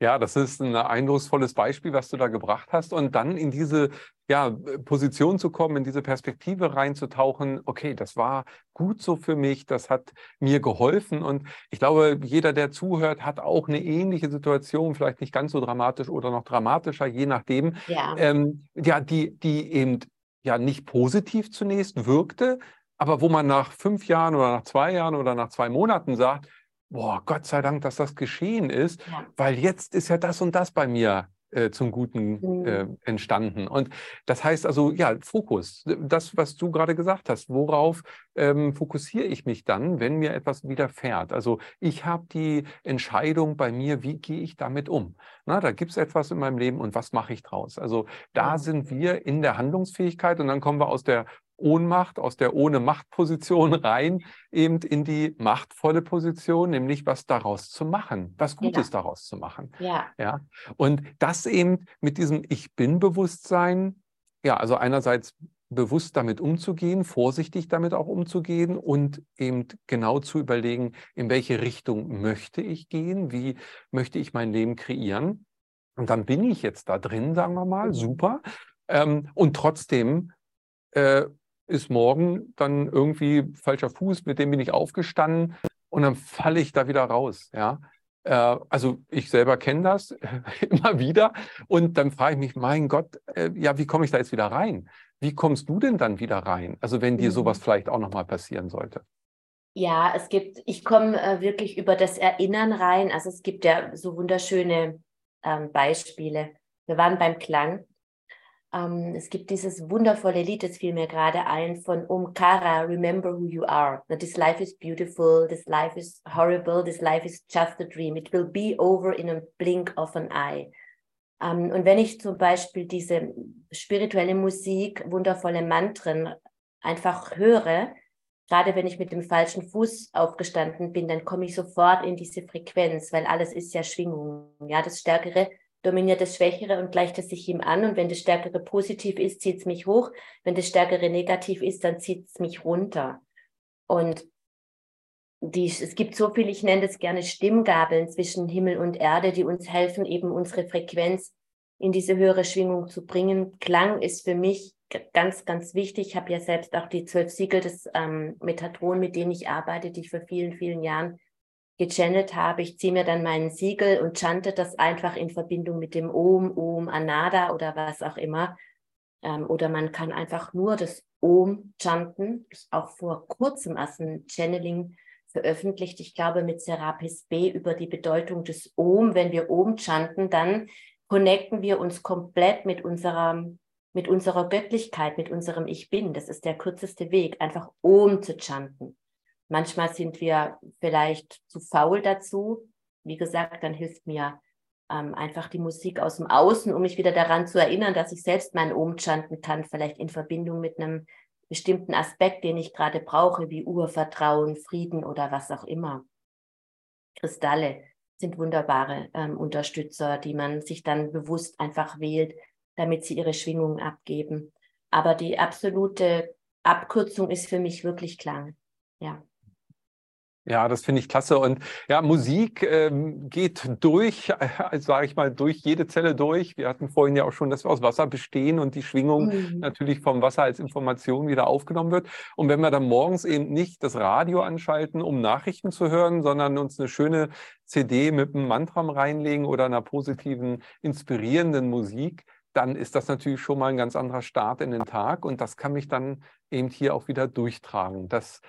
Ja, das ist ein eindrucksvolles Beispiel, was du da gebracht hast. Und dann in diese ja, Position zu kommen, in diese Perspektive reinzutauchen, okay, das war gut so für mich, das hat mir geholfen. Und ich glaube, jeder, der zuhört, hat auch eine ähnliche Situation, vielleicht nicht ganz so dramatisch oder noch dramatischer, je nachdem. Ja, ähm, ja die, die eben ja nicht positiv zunächst wirkte, aber wo man nach fünf Jahren oder nach zwei Jahren oder nach zwei Monaten sagt, boah, Gott sei Dank, dass das geschehen ist, ja. weil jetzt ist ja das und das bei mir äh, zum Guten äh, entstanden. Und das heißt also, ja, Fokus, das, was du gerade gesagt hast, worauf ähm, fokussiere ich mich dann, wenn mir etwas widerfährt? Also ich habe die Entscheidung bei mir, wie gehe ich damit um? Na, da gibt es etwas in meinem Leben und was mache ich draus? Also da sind wir in der Handlungsfähigkeit und dann kommen wir aus der Ohnmacht, aus der ohne Machtposition rein, eben in die machtvolle Position, nämlich was daraus zu machen, was Gutes ja. daraus zu machen. Ja. ja. Und das eben mit diesem Ich bin-Bewusstsein, ja, also einerseits bewusst damit umzugehen, vorsichtig damit auch umzugehen und eben genau zu überlegen, in welche Richtung möchte ich gehen, wie möchte ich mein Leben kreieren. Und dann bin ich jetzt da drin, sagen wir mal, mhm. super. Ähm, und trotzdem äh, ist morgen dann irgendwie falscher Fuß, mit dem bin ich aufgestanden und dann falle ich da wieder raus. Ja? Äh, also ich selber kenne das immer wieder und dann frage ich mich, mein Gott, äh, ja, wie komme ich da jetzt wieder rein? Wie kommst du denn dann wieder rein? Also wenn dir mhm. sowas vielleicht auch nochmal passieren sollte. Ja, es gibt, ich komme äh, wirklich über das Erinnern rein. Also es gibt ja so wunderschöne ähm, Beispiele. Wir waren beim Klang ähm, es gibt dieses wundervolle Lied, das fiel mir gerade ein, von Omkara, Remember Who You Are. This life is beautiful, this life is horrible, this life is just a dream. It will be over in a blink of an eye. Ähm, und wenn ich zum Beispiel diese spirituelle Musik, wundervolle Mantren einfach höre, gerade wenn ich mit dem falschen Fuß aufgestanden bin, dann komme ich sofort in diese Frequenz, weil alles ist ja Schwingung. Ja, das Stärkere dominiert das Schwächere und gleicht es sich ihm an. Und wenn das Stärkere positiv ist, zieht es mich hoch. Wenn das Stärkere negativ ist, dann zieht es mich runter. Und die, es gibt so viel, ich nenne das gerne Stimmgabeln zwischen Himmel und Erde, die uns helfen, eben unsere Frequenz in diese höhere Schwingung zu bringen. Klang ist für mich ganz, ganz wichtig. Ich habe ja selbst auch die zwölf Siegel des ähm, Metatron, mit denen ich arbeite, die ich vor vielen, vielen Jahren gechannelt habe. Ich ziehe mir dann meinen Siegel und chante das einfach in Verbindung mit dem Om, Om, Anada oder was auch immer. Ähm, oder man kann einfach nur das Om chanten. Ich auch vor kurzem als ein Channeling veröffentlicht, ich glaube mit Serapis B über die Bedeutung des Om. Wenn wir Om chanten, dann connecten wir uns komplett mit unserer, mit unserer Göttlichkeit, mit unserem Ich Bin. Das ist der kürzeste Weg, einfach Om zu chanten. Manchmal sind wir vielleicht zu faul dazu. Wie gesagt, dann hilft mir ähm, einfach die Musik aus dem Außen, um mich wieder daran zu erinnern, dass ich selbst mein Ohm chanten kann, vielleicht in Verbindung mit einem bestimmten Aspekt, den ich gerade brauche, wie Urvertrauen, Frieden oder was auch immer. Kristalle sind wunderbare ähm, Unterstützer, die man sich dann bewusst einfach wählt, damit sie ihre Schwingungen abgeben. Aber die absolute Abkürzung ist für mich wirklich Klang. Ja. Ja, das finde ich klasse. Und ja, Musik ähm, geht durch, äh, sage ich mal, durch jede Zelle durch. Wir hatten vorhin ja auch schon, dass wir aus Wasser bestehen und die Schwingung mhm. natürlich vom Wasser als Information wieder aufgenommen wird. Und wenn wir dann morgens eben nicht das Radio anschalten, um Nachrichten zu hören, sondern uns eine schöne CD mit einem Mantram reinlegen oder einer positiven, inspirierenden Musik, dann ist das natürlich schon mal ein ganz anderer Start in den Tag und das kann mich dann eben hier auch wieder durchtragen. Das,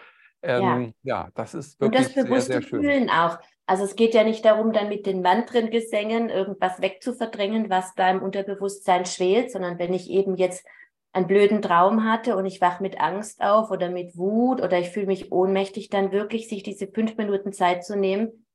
ähm, ja. ja. das ist wirklich und das bewusste sehr, sehr schön. Fühlen auch. Also es geht ja nicht darum, dann mit den Mantrengesängen irgendwas wegzuverdrängen, was da im Unterbewusstsein schwelt, sondern wenn ich eben jetzt einen blöden Traum hatte und ich wach mit Angst auf oder mit Wut oder ich fühle mich ohnmächtig, dann wirklich sich diese fünf Minuten Zeit zu nehmen,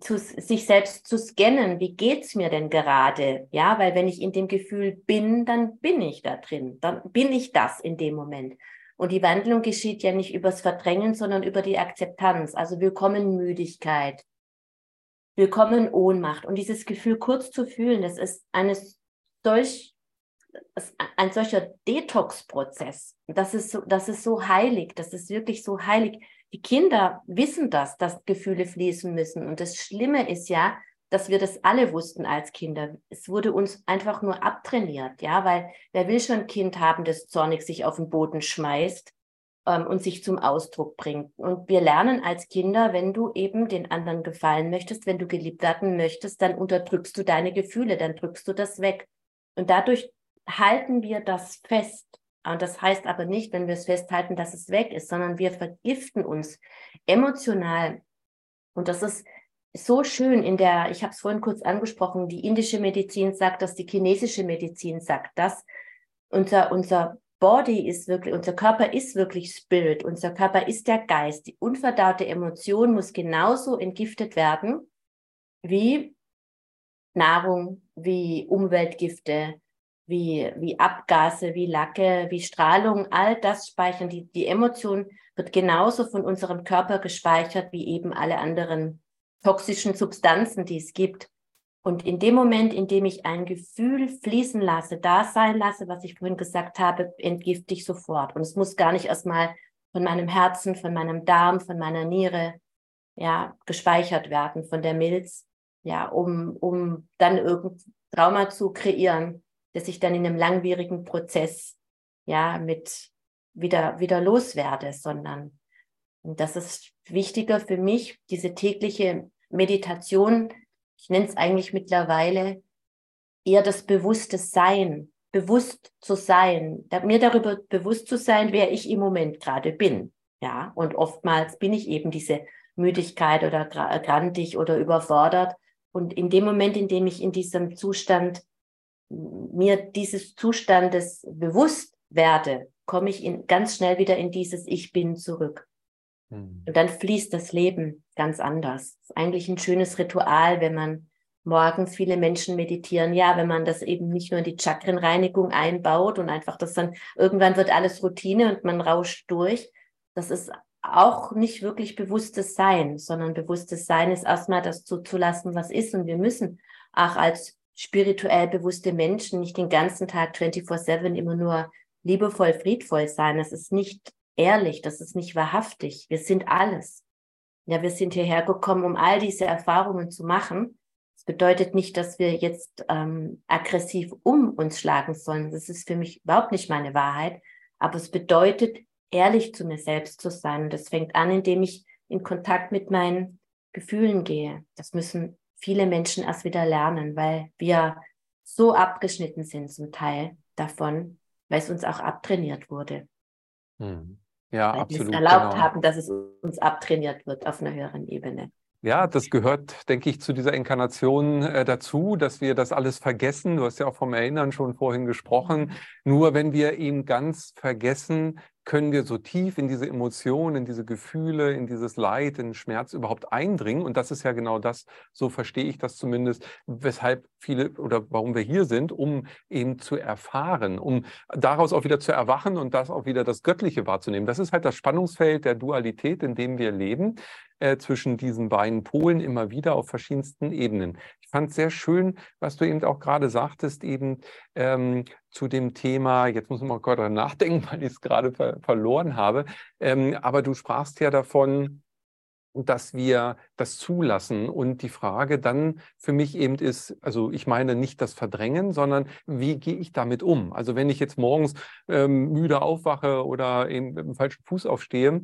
zu, sich selbst zu scannen. Wie geht's mir denn gerade? Ja, weil wenn ich in dem Gefühl bin, dann bin ich da drin. Dann bin ich das in dem Moment. Und die Wandlung geschieht ja nicht übers Verdrängen, sondern über die Akzeptanz. Also willkommen Müdigkeit, willkommen Ohnmacht. Und dieses Gefühl kurz zu fühlen, das ist eines solch, ein solcher Detox-Prozess. Das ist so, das ist so heilig. Das ist wirklich so heilig. Die Kinder wissen das, dass Gefühle fließen müssen. Und das Schlimme ist ja, dass wir das alle wussten als Kinder. Es wurde uns einfach nur abtrainiert, ja, weil wer will schon ein Kind haben, das zornig sich auf den Boden schmeißt ähm, und sich zum Ausdruck bringt. Und wir lernen als Kinder, wenn du eben den anderen gefallen möchtest, wenn du geliebt werden möchtest, dann unterdrückst du deine Gefühle, dann drückst du das weg. Und dadurch halten wir das fest. Und das heißt aber nicht, wenn wir es festhalten, dass es weg ist, sondern wir vergiften uns emotional. Und das ist so schön in der, ich habe es vorhin kurz angesprochen, die indische Medizin sagt das, die chinesische Medizin sagt das. Unser, unser Body ist wirklich, unser Körper ist wirklich Spirit, unser Körper ist der Geist. Die unverdaute Emotion muss genauso entgiftet werden wie Nahrung, wie Umweltgifte, wie, wie Abgase, wie Lacke, wie Strahlung, all das speichern. Die, die Emotion wird genauso von unserem Körper gespeichert wie eben alle anderen toxischen Substanzen, die es gibt. Und in dem Moment, in dem ich ein Gefühl fließen lasse, da sein lasse, was ich vorhin gesagt habe, entgifte ich sofort. Und es muss gar nicht erstmal von meinem Herzen, von meinem Darm, von meiner Niere, ja, gespeichert werden, von der Milz, ja, um, um dann irgendein Trauma zu kreieren, das ich dann in einem langwierigen Prozess, ja, mit wieder, wieder loswerde, sondern und das ist wichtiger für mich, diese tägliche Meditation, ich nenne es eigentlich mittlerweile eher das bewusste Sein, bewusst zu sein, mir darüber bewusst zu sein, wer ich im Moment gerade bin. Ja, und oftmals bin ich eben diese Müdigkeit oder grantig oder überfordert. Und in dem Moment, in dem ich in diesem Zustand mir dieses Zustandes bewusst werde, komme ich in, ganz schnell wieder in dieses Ich bin zurück. Mhm. Und dann fließt das Leben ganz anders. Das ist eigentlich ein schönes Ritual, wenn man morgens viele Menschen meditieren. Ja, wenn man das eben nicht nur in die Chakrenreinigung einbaut und einfach das dann irgendwann wird alles Routine und man rauscht durch. Das ist auch nicht wirklich bewusstes Sein, sondern bewusstes Sein ist erstmal das zuzulassen, was ist. Und wir müssen auch als spirituell bewusste Menschen nicht den ganzen Tag 24-7 immer nur liebevoll, friedvoll sein. Es ist nicht ehrlich, das ist nicht wahrhaftig. Wir sind alles. Ja, wir sind hierher gekommen, um all diese Erfahrungen zu machen. Das bedeutet nicht, dass wir jetzt ähm, aggressiv um uns schlagen sollen. Das ist für mich überhaupt nicht meine Wahrheit. Aber es bedeutet, ehrlich zu mir selbst zu sein. Und das fängt an, indem ich in Kontakt mit meinen Gefühlen gehe. Das müssen viele Menschen erst wieder lernen, weil wir so abgeschnitten sind zum Teil davon, weil es uns auch abtrainiert wurde. Hm. Ja, absolut. Es erlaubt genau. haben, dass es uns abtrainiert wird auf einer höheren Ebene. Ja, das gehört, denke ich, zu dieser Inkarnation äh, dazu, dass wir das alles vergessen. Du hast ja auch vom Erinnern schon vorhin gesprochen. Mhm. Nur wenn wir ihn ganz vergessen, können wir so tief in diese Emotionen, in diese Gefühle, in dieses Leid, in Schmerz überhaupt eindringen. Und das ist ja genau das, so verstehe ich das zumindest, weshalb viele oder warum wir hier sind, um eben zu erfahren, um daraus auch wieder zu erwachen und das auch wieder das Göttliche wahrzunehmen. Das ist halt das Spannungsfeld der Dualität, in dem wir leben äh, zwischen diesen beiden Polen immer wieder auf verschiedensten Ebenen. Ich fand es sehr schön, was du eben auch gerade sagtest, eben ähm, zu dem Thema, jetzt muss man mal gerade nachdenken, weil ich es gerade ver verloren habe, ähm, aber du sprachst ja davon, dass wir das zulassen. Und die Frage dann für mich eben ist, also ich meine nicht das Verdrängen, sondern wie gehe ich damit um? Also wenn ich jetzt morgens ähm, müde aufwache oder eben mit dem falschen Fuß aufstehe,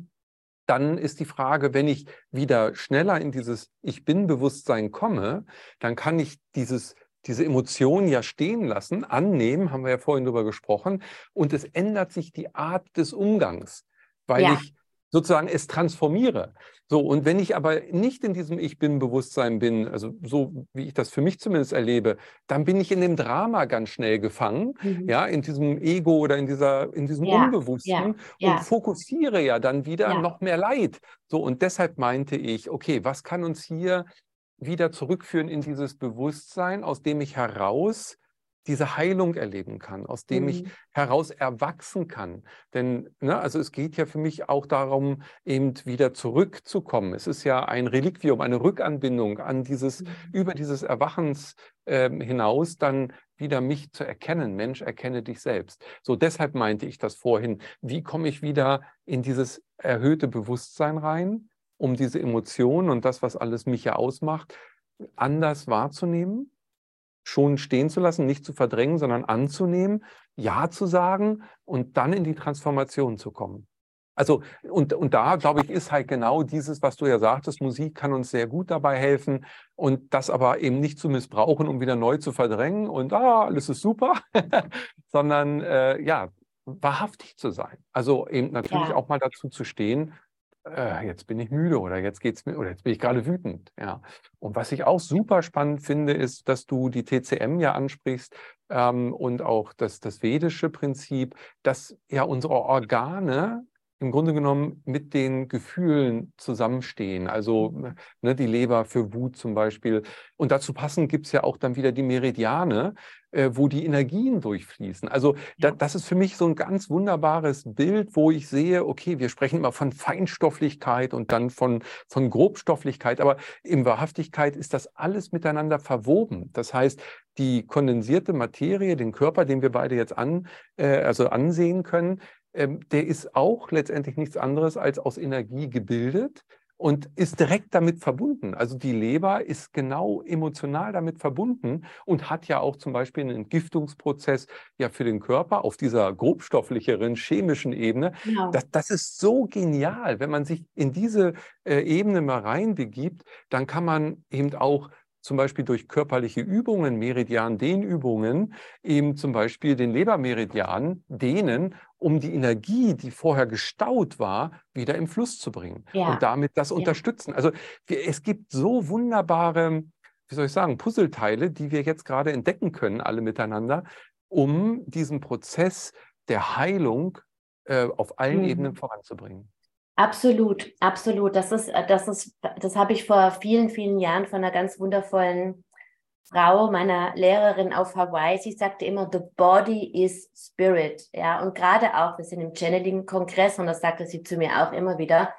dann ist die Frage, wenn ich wieder schneller in dieses Ich bin Bewusstsein komme, dann kann ich dieses diese Emotionen ja stehen lassen, annehmen, haben wir ja vorhin darüber gesprochen, und es ändert sich die Art des Umgangs, weil ja. ich sozusagen es transformiere. So, und wenn ich aber nicht in diesem Ich bin-Bewusstsein bin, also so wie ich das für mich zumindest erlebe, dann bin ich in dem Drama ganz schnell gefangen, mhm. ja, in diesem Ego oder in dieser, in diesem ja, Unbewussten ja, ja. und fokussiere ja dann wieder noch mehr Leid. So, und deshalb meinte ich, okay, was kann uns hier wieder zurückführen in dieses Bewusstsein, aus dem ich heraus diese Heilung erleben kann, aus dem mhm. ich heraus erwachsen kann. Denn ne, also es geht ja für mich auch darum, eben wieder zurückzukommen. Es ist ja ein Reliquium, eine Rückanbindung an dieses, mhm. über dieses Erwachens äh, hinaus dann wieder mich zu erkennen. Mensch, erkenne dich selbst. So deshalb meinte ich das vorhin. Wie komme ich wieder in dieses erhöhte Bewusstsein rein, um diese Emotionen und das, was alles mich ja ausmacht, anders wahrzunehmen? Schon stehen zu lassen, nicht zu verdrängen, sondern anzunehmen, Ja zu sagen und dann in die Transformation zu kommen. Also, und, und da, glaube ich, ist halt genau dieses, was du ja sagtest, Musik kann uns sehr gut dabei helfen und das aber eben nicht zu missbrauchen, um wieder neu zu verdrängen und ah, alles ist super, sondern äh, ja, wahrhaftig zu sein. Also eben natürlich ja. auch mal dazu zu stehen, äh, jetzt bin ich müde oder jetzt geht's mir oder jetzt bin ich gerade wütend. Ja. Und was ich auch super spannend finde, ist, dass du die TCM ja ansprichst ähm, und auch das, das vedische Prinzip, dass ja unsere Organe im Grunde genommen mit den Gefühlen zusammenstehen. Also mhm. ne, die Leber für Wut zum Beispiel. Und dazu passend gibt es ja auch dann wieder die Meridiane, wo die Energien durchfließen. Also da, das ist für mich so ein ganz wunderbares Bild, wo ich sehe, okay, wir sprechen immer von Feinstofflichkeit und dann von, von Grobstofflichkeit, aber in Wahrhaftigkeit ist das alles miteinander verwoben. Das heißt, die kondensierte Materie, den Körper, den wir beide jetzt an, äh, also ansehen können, ähm, der ist auch letztendlich nichts anderes als aus Energie gebildet und ist direkt damit verbunden. Also die Leber ist genau emotional damit verbunden und hat ja auch zum Beispiel einen Entgiftungsprozess ja für den Körper auf dieser grobstofflicheren chemischen Ebene. Genau. Das, das ist so genial, wenn man sich in diese äh, Ebene mal reinbegibt, dann kann man eben auch zum Beispiel durch körperliche Übungen, Meridian-Dehnübungen, eben zum Beispiel den Lebermeridian dehnen, um die Energie, die vorher gestaut war, wieder im Fluss zu bringen ja. und damit das ja. unterstützen. Also wir, es gibt so wunderbare, wie soll ich sagen, Puzzleteile, die wir jetzt gerade entdecken können, alle miteinander, um diesen Prozess der Heilung äh, auf allen mhm. Ebenen voranzubringen. Absolut, absolut. Das ist, äh, das ist, das habe ich vor vielen, vielen Jahren von einer ganz wundervollen Frau, meiner Lehrerin auf Hawaii. Sie sagte immer, the body is spirit. Ja, und gerade auch, wir sind im Channeling-Kongress und das sagte sie zu mir auch immer wieder.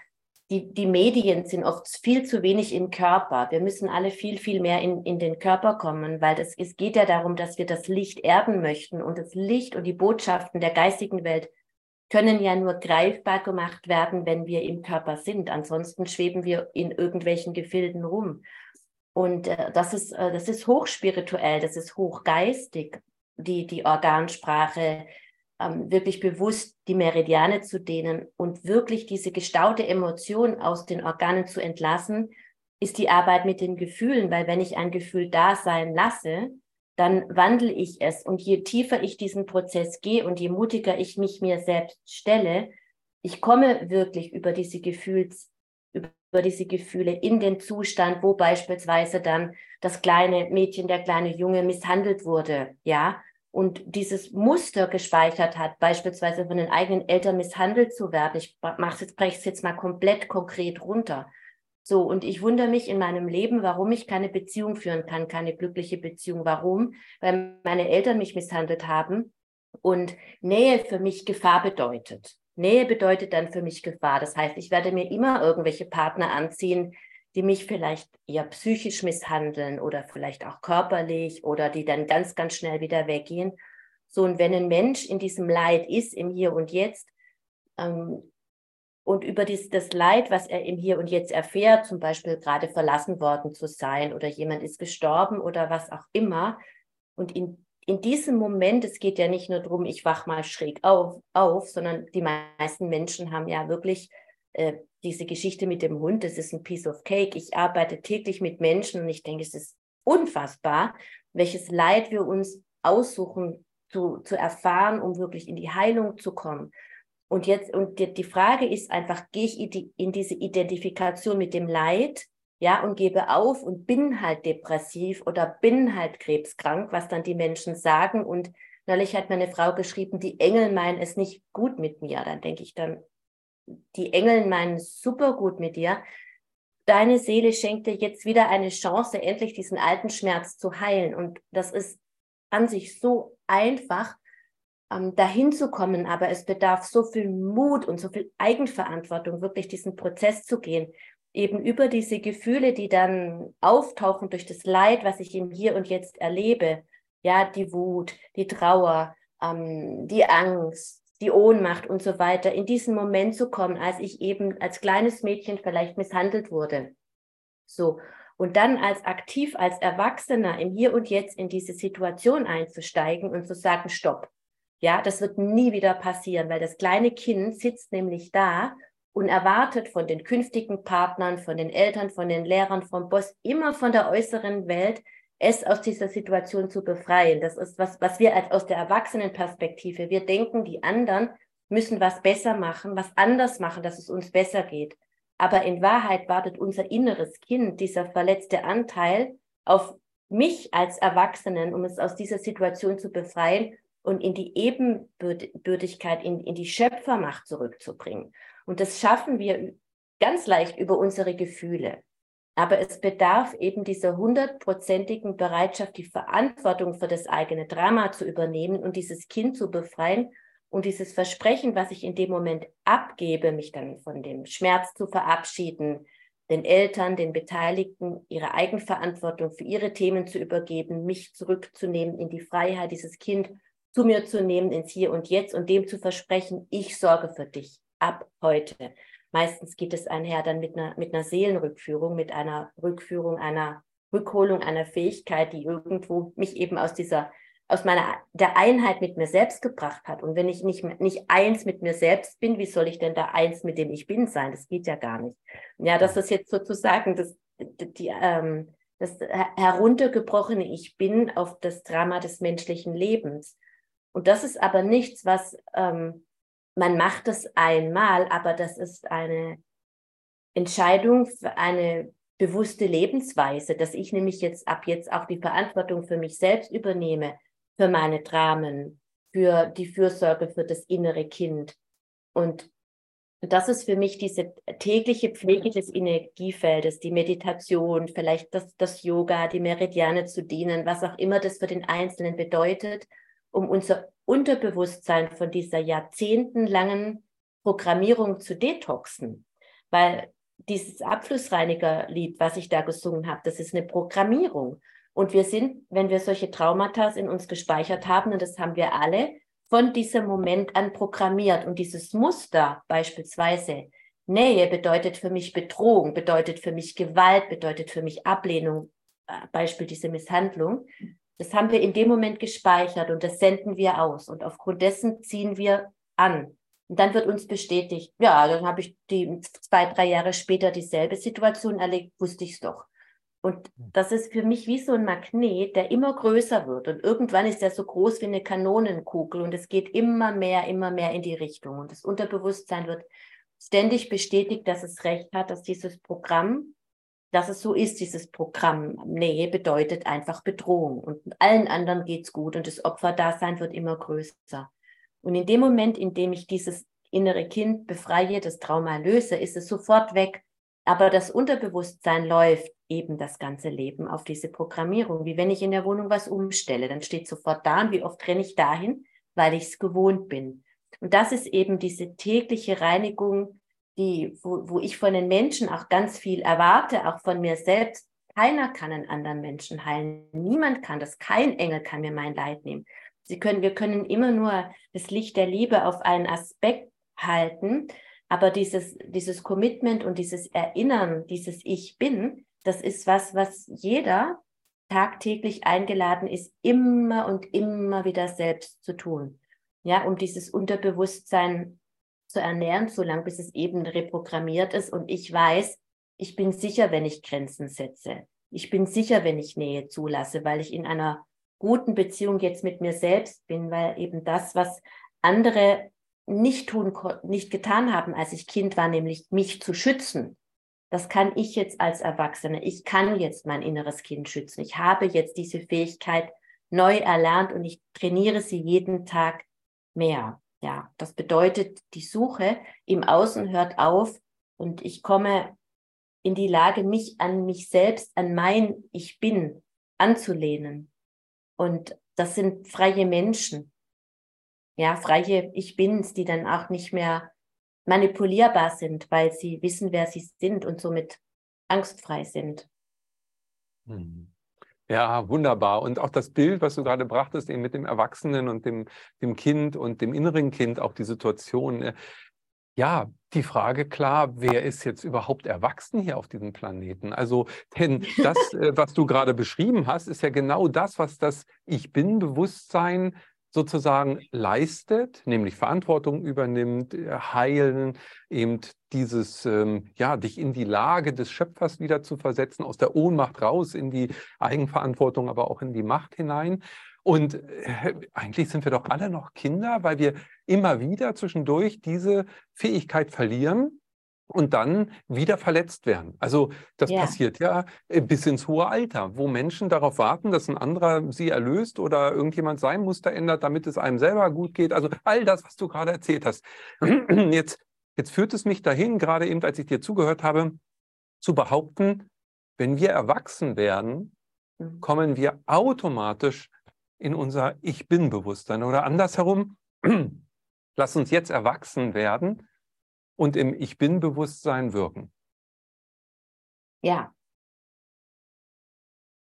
Die, die Medien sind oft viel zu wenig im Körper. Wir müssen alle viel, viel mehr in, in den Körper kommen, weil das, es geht ja darum, dass wir das Licht erden möchten und das Licht und die Botschaften der geistigen Welt können ja nur greifbar gemacht werden, wenn wir im Körper sind. Ansonsten schweben wir in irgendwelchen Gefilden rum. Und äh, das ist, äh, das ist hochspirituell, das ist hochgeistig, die, die Organsprache ähm, wirklich bewusst die Meridiane zu dehnen und wirklich diese gestaute Emotion aus den Organen zu entlassen, ist die Arbeit mit den Gefühlen, weil wenn ich ein Gefühl da sein lasse, dann wandle ich es. Und je tiefer ich diesen Prozess gehe und je mutiger ich mich mir selbst stelle, ich komme wirklich über diese Gefühls, über diese Gefühle in den Zustand, wo beispielsweise dann das kleine Mädchen, der kleine Junge misshandelt wurde, ja, und dieses Muster gespeichert hat, beispielsweise von den eigenen Eltern misshandelt zu werden. Ich mache jetzt, breche es jetzt mal komplett konkret runter. So, und ich wundere mich in meinem Leben, warum ich keine Beziehung führen kann, keine glückliche Beziehung. Warum? Weil meine Eltern mich misshandelt haben und Nähe für mich Gefahr bedeutet. Nähe bedeutet dann für mich Gefahr. Das heißt, ich werde mir immer irgendwelche Partner anziehen, die mich vielleicht eher psychisch misshandeln oder vielleicht auch körperlich oder die dann ganz, ganz schnell wieder weggehen. So, und wenn ein Mensch in diesem Leid ist, im Hier und Jetzt, ähm, und über dies, das Leid, was er im Hier und Jetzt erfährt, zum Beispiel gerade verlassen worden zu sein oder jemand ist gestorben oder was auch immer. Und in, in diesem Moment, es geht ja nicht nur darum, ich wach mal schräg auf, auf sondern die meisten Menschen haben ja wirklich äh, diese Geschichte mit dem Hund, das ist ein Piece of Cake. Ich arbeite täglich mit Menschen und ich denke, es ist unfassbar, welches Leid wir uns aussuchen zu, zu erfahren, um wirklich in die Heilung zu kommen. Und jetzt, und die, Frage ist einfach, gehe ich in diese Identifikation mit dem Leid, ja, und gebe auf und bin halt depressiv oder bin halt krebskrank, was dann die Menschen sagen. Und neulich hat meine Frau geschrieben, die Engel meinen es nicht gut mit mir. Dann denke ich dann, die Engel meinen super gut mit dir. Deine Seele schenkt dir jetzt wieder eine Chance, endlich diesen alten Schmerz zu heilen. Und das ist an sich so einfach, ähm, dahin zu kommen, aber es bedarf so viel Mut und so viel Eigenverantwortung, wirklich diesen Prozess zu gehen, eben über diese Gefühle, die dann auftauchen durch das Leid, was ich im Hier und Jetzt erlebe, ja, die Wut, die Trauer, ähm, die Angst, die Ohnmacht und so weiter, in diesen Moment zu kommen, als ich eben als kleines Mädchen vielleicht misshandelt wurde. So. Und dann als aktiv, als Erwachsener im Hier und Jetzt in diese Situation einzusteigen und zu sagen, stopp. Ja, das wird nie wieder passieren, weil das kleine Kind sitzt nämlich da und erwartet von den künftigen Partnern, von den Eltern, von den Lehrern, vom Boss, immer von der äußeren Welt, es aus dieser Situation zu befreien. Das ist was, was wir als aus der Erwachsenenperspektive, wir denken, die anderen müssen was besser machen, was anders machen, dass es uns besser geht. Aber in Wahrheit wartet unser inneres Kind, dieser verletzte Anteil, auf mich als Erwachsenen, um es aus dieser Situation zu befreien und in die Ebenbürtigkeit, in, in die Schöpfermacht zurückzubringen. Und das schaffen wir ganz leicht über unsere Gefühle. Aber es bedarf eben dieser hundertprozentigen Bereitschaft, die Verantwortung für das eigene Drama zu übernehmen und dieses Kind zu befreien und dieses Versprechen, was ich in dem Moment abgebe, mich dann von dem Schmerz zu verabschieden, den Eltern, den Beteiligten ihre Eigenverantwortung für ihre Themen zu übergeben, mich zurückzunehmen in die Freiheit, dieses Kind zu mir zu nehmen ins Hier und Jetzt und dem zu versprechen, ich sorge für dich ab heute. Meistens geht es einher dann mit einer, mit einer Seelenrückführung, mit einer Rückführung, einer Rückholung einer Fähigkeit, die irgendwo mich eben aus dieser, aus meiner, der Einheit mit mir selbst gebracht hat. Und wenn ich nicht, nicht eins mit mir selbst bin, wie soll ich denn da eins mit dem ich bin sein? Das geht ja gar nicht. Ja, das ist jetzt sozusagen das, die, ähm, das heruntergebrochene Ich bin auf das Drama des menschlichen Lebens. Und das ist aber nichts, was ähm, man macht es einmal, aber das ist eine Entscheidung für eine bewusste Lebensweise, dass ich nämlich jetzt ab jetzt auch die Verantwortung für mich selbst übernehme, für meine Dramen, für die Fürsorge für das innere Kind. Und das ist für mich diese tägliche Pflege des Energiefeldes, die Meditation, vielleicht das, das Yoga, die Meridiane zu dienen, was auch immer das für den Einzelnen bedeutet, um unser Unterbewusstsein von dieser jahrzehntelangen Programmierung zu detoxen. Weil dieses Abflussreinigerlied, was ich da gesungen habe, das ist eine Programmierung. Und wir sind, wenn wir solche Traumata in uns gespeichert haben, und das haben wir alle, von diesem Moment an programmiert. Und dieses Muster beispielsweise, Nähe bedeutet für mich Bedrohung, bedeutet für mich Gewalt, bedeutet für mich Ablehnung, äh, Beispiel diese Misshandlung. Das haben wir in dem Moment gespeichert und das senden wir aus. Und aufgrund dessen ziehen wir an. Und dann wird uns bestätigt, ja, dann habe ich die zwei, drei Jahre später dieselbe Situation erlebt, wusste ich es doch. Und das ist für mich wie so ein Magnet, der immer größer wird. Und irgendwann ist er so groß wie eine Kanonenkugel und es geht immer mehr, immer mehr in die Richtung. Und das Unterbewusstsein wird ständig bestätigt, dass es recht hat, dass dieses Programm dass es so ist, dieses Programm. Nähe bedeutet einfach Bedrohung und allen anderen geht's gut und das Opferdasein wird immer größer. Und in dem Moment, in dem ich dieses innere Kind befreie, das Trauma löse, ist es sofort weg. Aber das Unterbewusstsein läuft eben das ganze Leben auf diese Programmierung. Wie wenn ich in der Wohnung was umstelle, dann steht sofort da und wie oft renne ich dahin, weil ich es gewohnt bin. Und das ist eben diese tägliche Reinigung die, wo, wo ich von den Menschen auch ganz viel erwarte, auch von mir selbst. Keiner kann einen anderen Menschen heilen. Niemand kann das. Kein Engel kann mir mein Leid nehmen. Sie können, wir können immer nur das Licht der Liebe auf einen Aspekt halten, aber dieses, dieses Commitment und dieses Erinnern, dieses Ich bin, das ist was, was jeder tagtäglich eingeladen ist, immer und immer wieder selbst zu tun. Ja, um dieses Unterbewusstsein zu ernähren, solange bis es eben reprogrammiert ist und ich weiß, ich bin sicher, wenn ich Grenzen setze. ich bin sicher, wenn ich Nähe zulasse, weil ich in einer guten Beziehung jetzt mit mir selbst bin, weil eben das, was andere nicht tun, nicht getan haben, als ich Kind war, nämlich mich zu schützen. Das kann ich jetzt als Erwachsene. Ich kann jetzt mein inneres Kind schützen. Ich habe jetzt diese Fähigkeit neu erlernt und ich trainiere sie jeden Tag mehr. Ja, das bedeutet, die Suche im Außen hört auf und ich komme in die Lage, mich an mich selbst, an mein Ich bin anzulehnen. Und das sind freie Menschen. Ja, freie Ich Bins, die dann auch nicht mehr manipulierbar sind, weil sie wissen, wer sie sind und somit angstfrei sind. Hm. Ja, wunderbar. Und auch das Bild, was du gerade brachtest, eben mit dem Erwachsenen und dem, dem Kind und dem inneren Kind, auch die Situation. Äh, ja, die Frage klar, wer ist jetzt überhaupt erwachsen hier auf diesem Planeten? Also, denn das, äh, was du gerade beschrieben hast, ist ja genau das, was das Ich bin-Bewusstsein sozusagen leistet, nämlich Verantwortung übernimmt, äh, heilen, eben dieses, ähm, ja, dich in die Lage des Schöpfers wieder zu versetzen, aus der Ohnmacht raus in die Eigenverantwortung, aber auch in die Macht hinein. Und äh, eigentlich sind wir doch alle noch Kinder, weil wir immer wieder zwischendurch diese Fähigkeit verlieren und dann wieder verletzt werden. Also das ja. passiert ja äh, bis ins hohe Alter, wo Menschen darauf warten, dass ein anderer sie erlöst oder irgendjemand sein Muster ändert, damit es einem selber gut geht. Also all das, was du gerade erzählt hast. Jetzt, jetzt führt es mich dahin, gerade eben, als ich dir zugehört habe, zu behaupten, wenn wir erwachsen werden, mhm. kommen wir automatisch in unser Ich bin-Bewusstsein. Oder andersherum, lass uns jetzt erwachsen werden und im Ich bin-Bewusstsein wirken. Ja.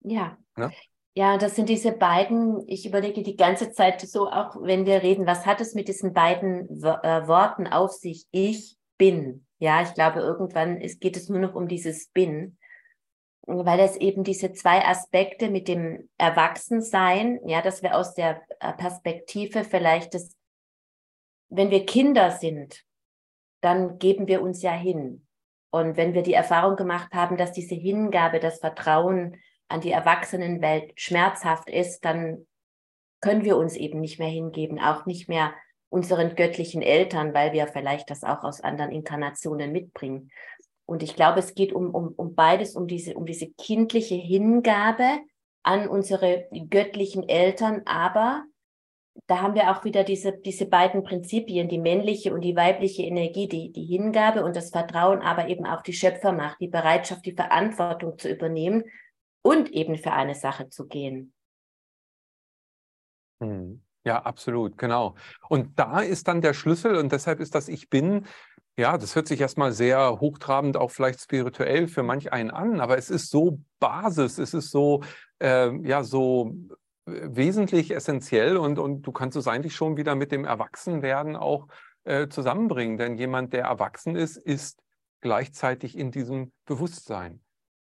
Ja. ja. Ja, das sind diese beiden, ich überlege die ganze Zeit so, auch wenn wir reden, was hat es mit diesen beiden äh, Worten auf sich? Ich bin. Ja, ich glaube, irgendwann ist, geht es nur noch um dieses Bin weil es eben diese zwei Aspekte mit dem Erwachsensein, ja, dass wir aus der äh, Perspektive vielleicht das, wenn wir Kinder sind, dann geben wir uns ja hin. Und wenn wir die Erfahrung gemacht haben, dass diese Hingabe, das Vertrauen an die Erwachsenenwelt schmerzhaft ist, dann können wir uns eben nicht mehr hingeben, auch nicht mehr unseren göttlichen Eltern, weil wir vielleicht das auch aus anderen Inkarnationen mitbringen. Und ich glaube, es geht um, um, um beides, um diese, um diese kindliche Hingabe an unsere göttlichen Eltern, aber da haben wir auch wieder diese, diese beiden Prinzipien, die männliche und die weibliche Energie, die, die Hingabe und das Vertrauen, aber eben auch die Schöpfermacht, die Bereitschaft, die Verantwortung zu übernehmen und eben für eine Sache zu gehen. Hm. Ja, absolut, genau. Und da ist dann der Schlüssel und deshalb ist das Ich bin ja, das hört sich erstmal sehr hochtrabend, auch vielleicht spirituell für manch einen an, aber es ist so Basis, es ist so, äh, ja, so wesentlich essentiell und, und du kannst es eigentlich schon wieder mit dem Erwachsenwerden auch äh, zusammenbringen. Denn jemand, der erwachsen ist, ist gleichzeitig in diesem Bewusstsein.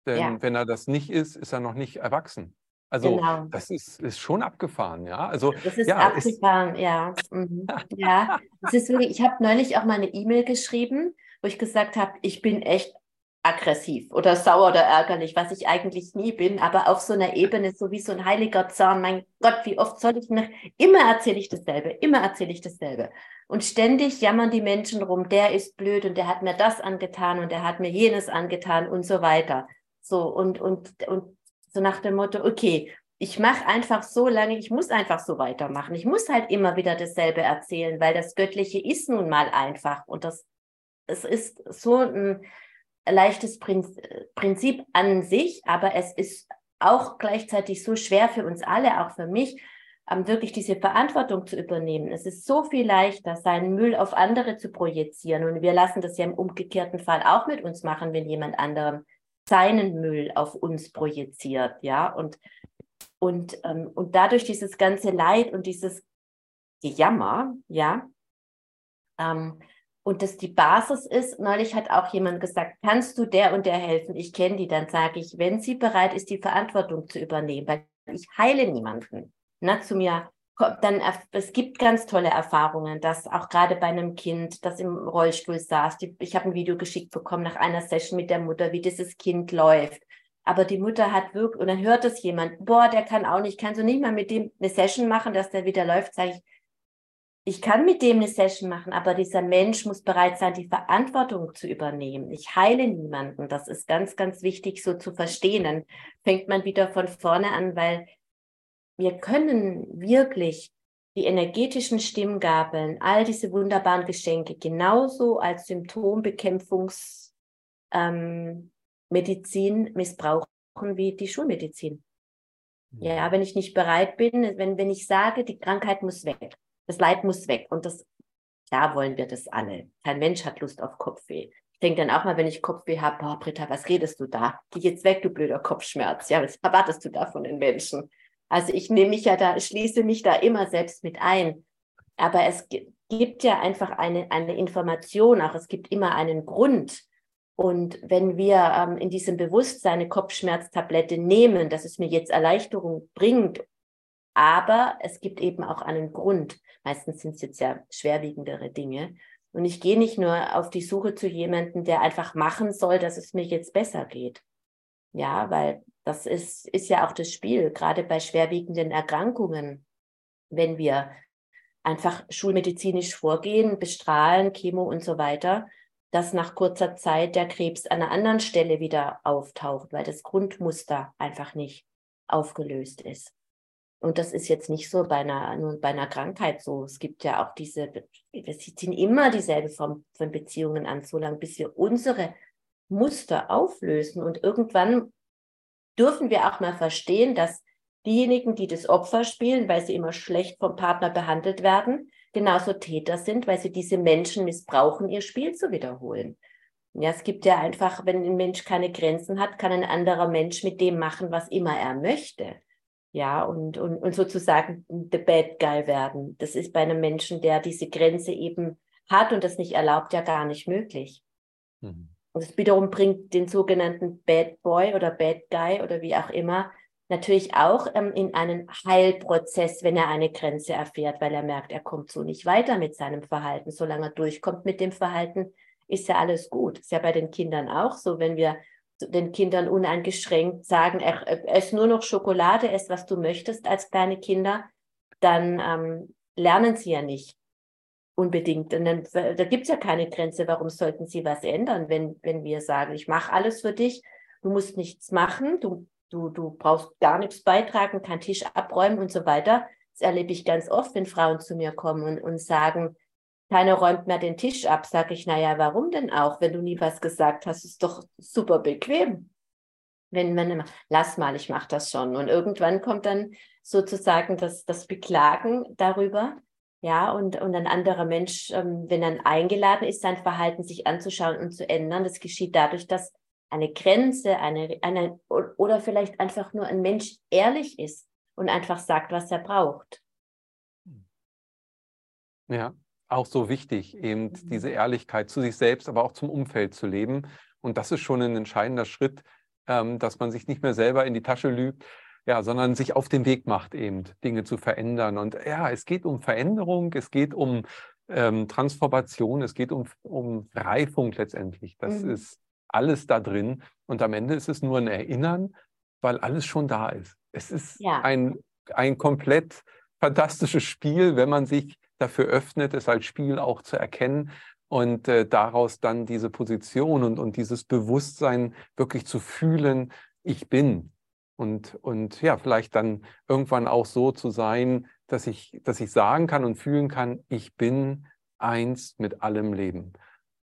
Denn ja. wenn er das nicht ist, ist er noch nicht erwachsen. Also genau. das ist, ist schon abgefahren, ja. Also das ist ja, abgefahren, ist... ja. Mhm. ja, es ist wirklich. Ich habe neulich auch mal eine E-Mail geschrieben, wo ich gesagt habe, ich bin echt aggressiv oder sauer oder ärgerlich, was ich eigentlich nie bin, aber auf so einer Ebene, so wie so ein heiliger Zahn. Mein Gott, wie oft soll ich noch? Immer erzähle ich dasselbe, immer erzähle ich dasselbe. Und ständig jammern die Menschen rum, der ist blöd und der hat mir das angetan und der hat mir jenes angetan und so weiter. So und und und so nach dem Motto, okay, ich mache einfach so lange, ich muss einfach so weitermachen. Ich muss halt immer wieder dasselbe erzählen, weil das Göttliche ist nun mal einfach. Und das, es ist so ein leichtes Prinzip an sich, aber es ist auch gleichzeitig so schwer für uns alle, auch für mich, wirklich diese Verantwortung zu übernehmen. Es ist so viel leichter, seinen Müll auf andere zu projizieren. Und wir lassen das ja im umgekehrten Fall auch mit uns machen, wenn jemand anderem seinen Müll auf uns projiziert, ja, und, und, ähm, und dadurch dieses ganze Leid und dieses Gejammer, ja, ähm, und das die Basis ist, neulich hat auch jemand gesagt, kannst du der und der helfen? Ich kenne die, dann sage ich, wenn sie bereit ist, die Verantwortung zu übernehmen, weil ich heile niemanden. Na, zu mir dann, es gibt ganz tolle Erfahrungen, dass auch gerade bei einem Kind, das im Rollstuhl saß, die, ich habe ein Video geschickt bekommen nach einer Session mit der Mutter, wie dieses Kind läuft. aber die Mutter hat wirklich, und dann hört es jemand, boah, der kann auch nicht, kannst du nicht mal mit dem eine Session machen, dass der wieder läuft, sage ich, ich kann mit dem eine Session machen, aber dieser Mensch muss bereit sein, die Verantwortung zu übernehmen. Ich heile niemanden. Das ist ganz, ganz wichtig so zu verstehen. Dann fängt man wieder von vorne an, weil wir können wirklich die energetischen Stimmgabeln, all diese wunderbaren Geschenke genauso als Symptombekämpfungsmedizin ähm, missbrauchen wie die Schulmedizin. Ja, wenn ich nicht bereit bin, wenn, wenn ich sage, die Krankheit muss weg, das Leid muss weg. Und das, da wollen wir das alle. Kein Mensch hat Lust auf Kopfweh. Ich denke dann auch mal, wenn ich Kopfweh habe, boah, Britta, was redest du da? Geh jetzt weg, du blöder Kopfschmerz. Ja, was erwartest du da von den Menschen? Also ich nehme mich ja da, schließe mich da immer selbst mit ein. Aber es gibt ja einfach eine, eine Information, auch es gibt immer einen Grund. Und wenn wir ähm, in diesem Bewusstsein eine Kopfschmerztablette nehmen, dass es mir jetzt Erleichterung bringt, aber es gibt eben auch einen Grund. Meistens sind es jetzt ja schwerwiegendere Dinge. Und ich gehe nicht nur auf die Suche zu jemandem, der einfach machen soll, dass es mir jetzt besser geht. Ja, weil das ist, ist ja auch das Spiel, gerade bei schwerwiegenden Erkrankungen. Wenn wir einfach schulmedizinisch vorgehen, bestrahlen, Chemo und so weiter, dass nach kurzer Zeit der Krebs an einer anderen Stelle wieder auftaucht, weil das Grundmuster einfach nicht aufgelöst ist. Und das ist jetzt nicht so bei einer, nur bei einer Krankheit so. Es gibt ja auch diese, wir ziehen immer dieselbe Form von Beziehungen an, so lange, bis wir unsere Muster auflösen. Und irgendwann dürfen wir auch mal verstehen, dass diejenigen, die das Opfer spielen, weil sie immer schlecht vom Partner behandelt werden, genauso Täter sind, weil sie diese Menschen missbrauchen, ihr Spiel zu wiederholen. Ja, es gibt ja einfach, wenn ein Mensch keine Grenzen hat, kann ein anderer Mensch mit dem machen, was immer er möchte ja, und, und, und sozusagen the bad guy werden. Das ist bei einem Menschen, der diese Grenze eben hat und das nicht erlaubt, ja gar nicht möglich. Mhm. Und das wiederum bringt den sogenannten Bad Boy oder Bad Guy oder wie auch immer natürlich auch ähm, in einen Heilprozess, wenn er eine Grenze erfährt, weil er merkt, er kommt so nicht weiter mit seinem Verhalten. Solange er durchkommt mit dem Verhalten, ist ja alles gut. Ist ja bei den Kindern auch so, wenn wir den Kindern uneingeschränkt sagen, ess nur noch Schokolade, ess was du möchtest als kleine Kinder, dann ähm, lernen sie ja nicht unbedingt. Und dann, da gibt es ja keine Grenze, warum sollten sie was ändern, wenn, wenn wir sagen, ich mache alles für dich, du musst nichts machen, du, du, du brauchst gar nichts beitragen, keinen Tisch abräumen und so weiter. Das erlebe ich ganz oft, wenn Frauen zu mir kommen und, und sagen, keiner räumt mehr den Tisch ab, sage ich, naja, warum denn auch? Wenn du nie was gesagt hast, ist doch super bequem. Wenn man immer, lass mal, ich mache das schon. Und irgendwann kommt dann sozusagen das, das Beklagen darüber. Ja, und, und ein anderer Mensch, ähm, wenn dann eingeladen ist, sein Verhalten sich anzuschauen und zu ändern, das geschieht dadurch, dass eine Grenze, eine, eine oder vielleicht einfach nur ein Mensch ehrlich ist und einfach sagt, was er braucht. Ja, auch so wichtig, eben mhm. diese Ehrlichkeit zu sich selbst, aber auch zum Umfeld zu leben. Und das ist schon ein entscheidender Schritt, ähm, dass man sich nicht mehr selber in die Tasche lügt, ja, sondern sich auf den Weg macht, eben Dinge zu verändern. Und ja, es geht um Veränderung, es geht um ähm, Transformation, es geht um, um Reifung letztendlich. Das mhm. ist alles da drin. Und am Ende ist es nur ein Erinnern, weil alles schon da ist. Es ist ja. ein, ein komplett fantastisches Spiel, wenn man sich dafür öffnet, es als Spiel auch zu erkennen und äh, daraus dann diese Position und, und dieses Bewusstsein wirklich zu fühlen, ich bin. Und, und ja, vielleicht dann irgendwann auch so zu sein, dass ich, dass ich sagen kann und fühlen kann, ich bin eins mit allem Leben.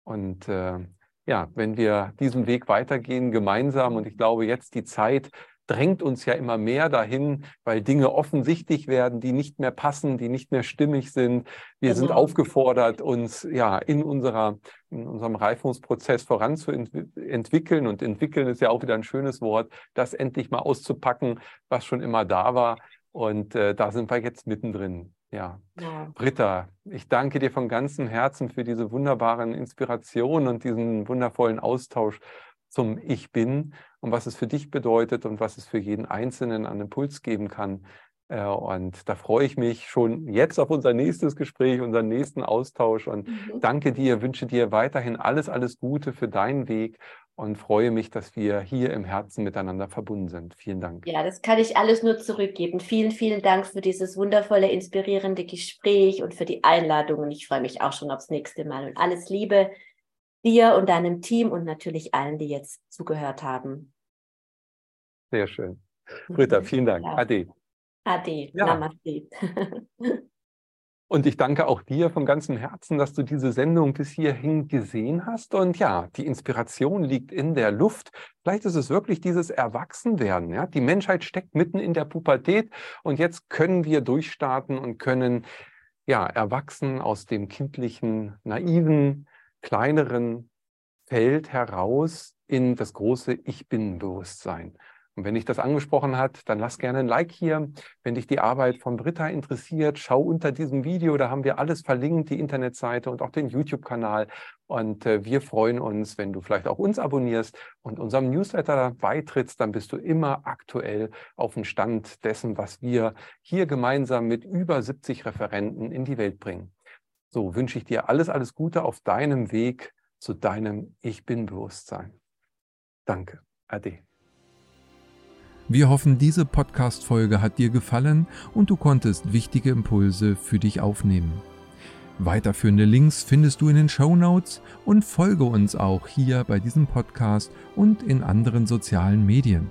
Und äh, ja, wenn wir diesen Weg weitergehen gemeinsam, und ich glaube, jetzt die Zeit drängt uns ja immer mehr dahin, weil Dinge offensichtlich werden, die nicht mehr passen, die nicht mehr stimmig sind. Wir genau. sind aufgefordert, uns ja in unserer in unserem Reifungsprozess voranzuentwickeln und entwickeln ist ja auch wieder ein schönes Wort, das endlich mal auszupacken, was schon immer da war. Und äh, da sind wir jetzt mittendrin. Ja. ja. Britta, ich danke dir von ganzem Herzen für diese wunderbaren Inspirationen und diesen wundervollen Austausch zum Ich Bin und was es für dich bedeutet und was es für jeden Einzelnen an Impuls geben kann, Äh, und da freue ich mich schon jetzt auf unser nächstes Gespräch, unseren nächsten Austausch und mhm. danke dir, wünsche dir weiterhin alles, alles Gute für deinen Weg und freue mich, dass wir hier im Herzen miteinander verbunden sind. Vielen Dank. Ja, das kann ich alles nur zurückgeben. Vielen, vielen Dank für dieses wundervolle, inspirierende Gespräch und für die Einladung. Und ich freue mich auch schon aufs nächste Mal. Und alles Liebe dir und deinem Team und natürlich allen, die jetzt zugehört haben. Sehr schön. Britta, mhm. vielen Dank. Ja. Ade. Ade. Ja. Namaste. Und ich danke auch dir von ganzem Herzen, dass du diese Sendung bis hierhin gesehen hast. Und ja, die Inspiration liegt in der Luft. Vielleicht ist es wirklich dieses Erwachsenwerden. Ja? Die Menschheit steckt mitten in der Pubertät und jetzt können wir durchstarten und können ja erwachsen aus dem kindlichen, naiven, kleineren Feld heraus in das große Ich bin-Bewusstsein. Und wenn dich das angesprochen hat, dann lass gerne ein Like hier. Wenn dich die Arbeit von Britta interessiert, schau unter diesem Video, da haben wir alles verlinkt, die Internetseite und auch den YouTube-Kanal. Und äh, wir freuen uns, wenn du vielleicht auch uns abonnierst und unserem Newsletter beitrittst, dann bist du immer aktuell auf dem Stand dessen, was wir hier gemeinsam mit über 70 Referenten in die Welt bringen. So wünsche ich dir alles, alles Gute auf deinem Weg zu deinem Ich bin-Bewusstsein. Danke. Ade. Wir hoffen, diese Podcast-Folge hat dir gefallen und du konntest wichtige Impulse für dich aufnehmen. Weiterführende Links findest du in den Show Notes und folge uns auch hier bei diesem Podcast und in anderen sozialen Medien.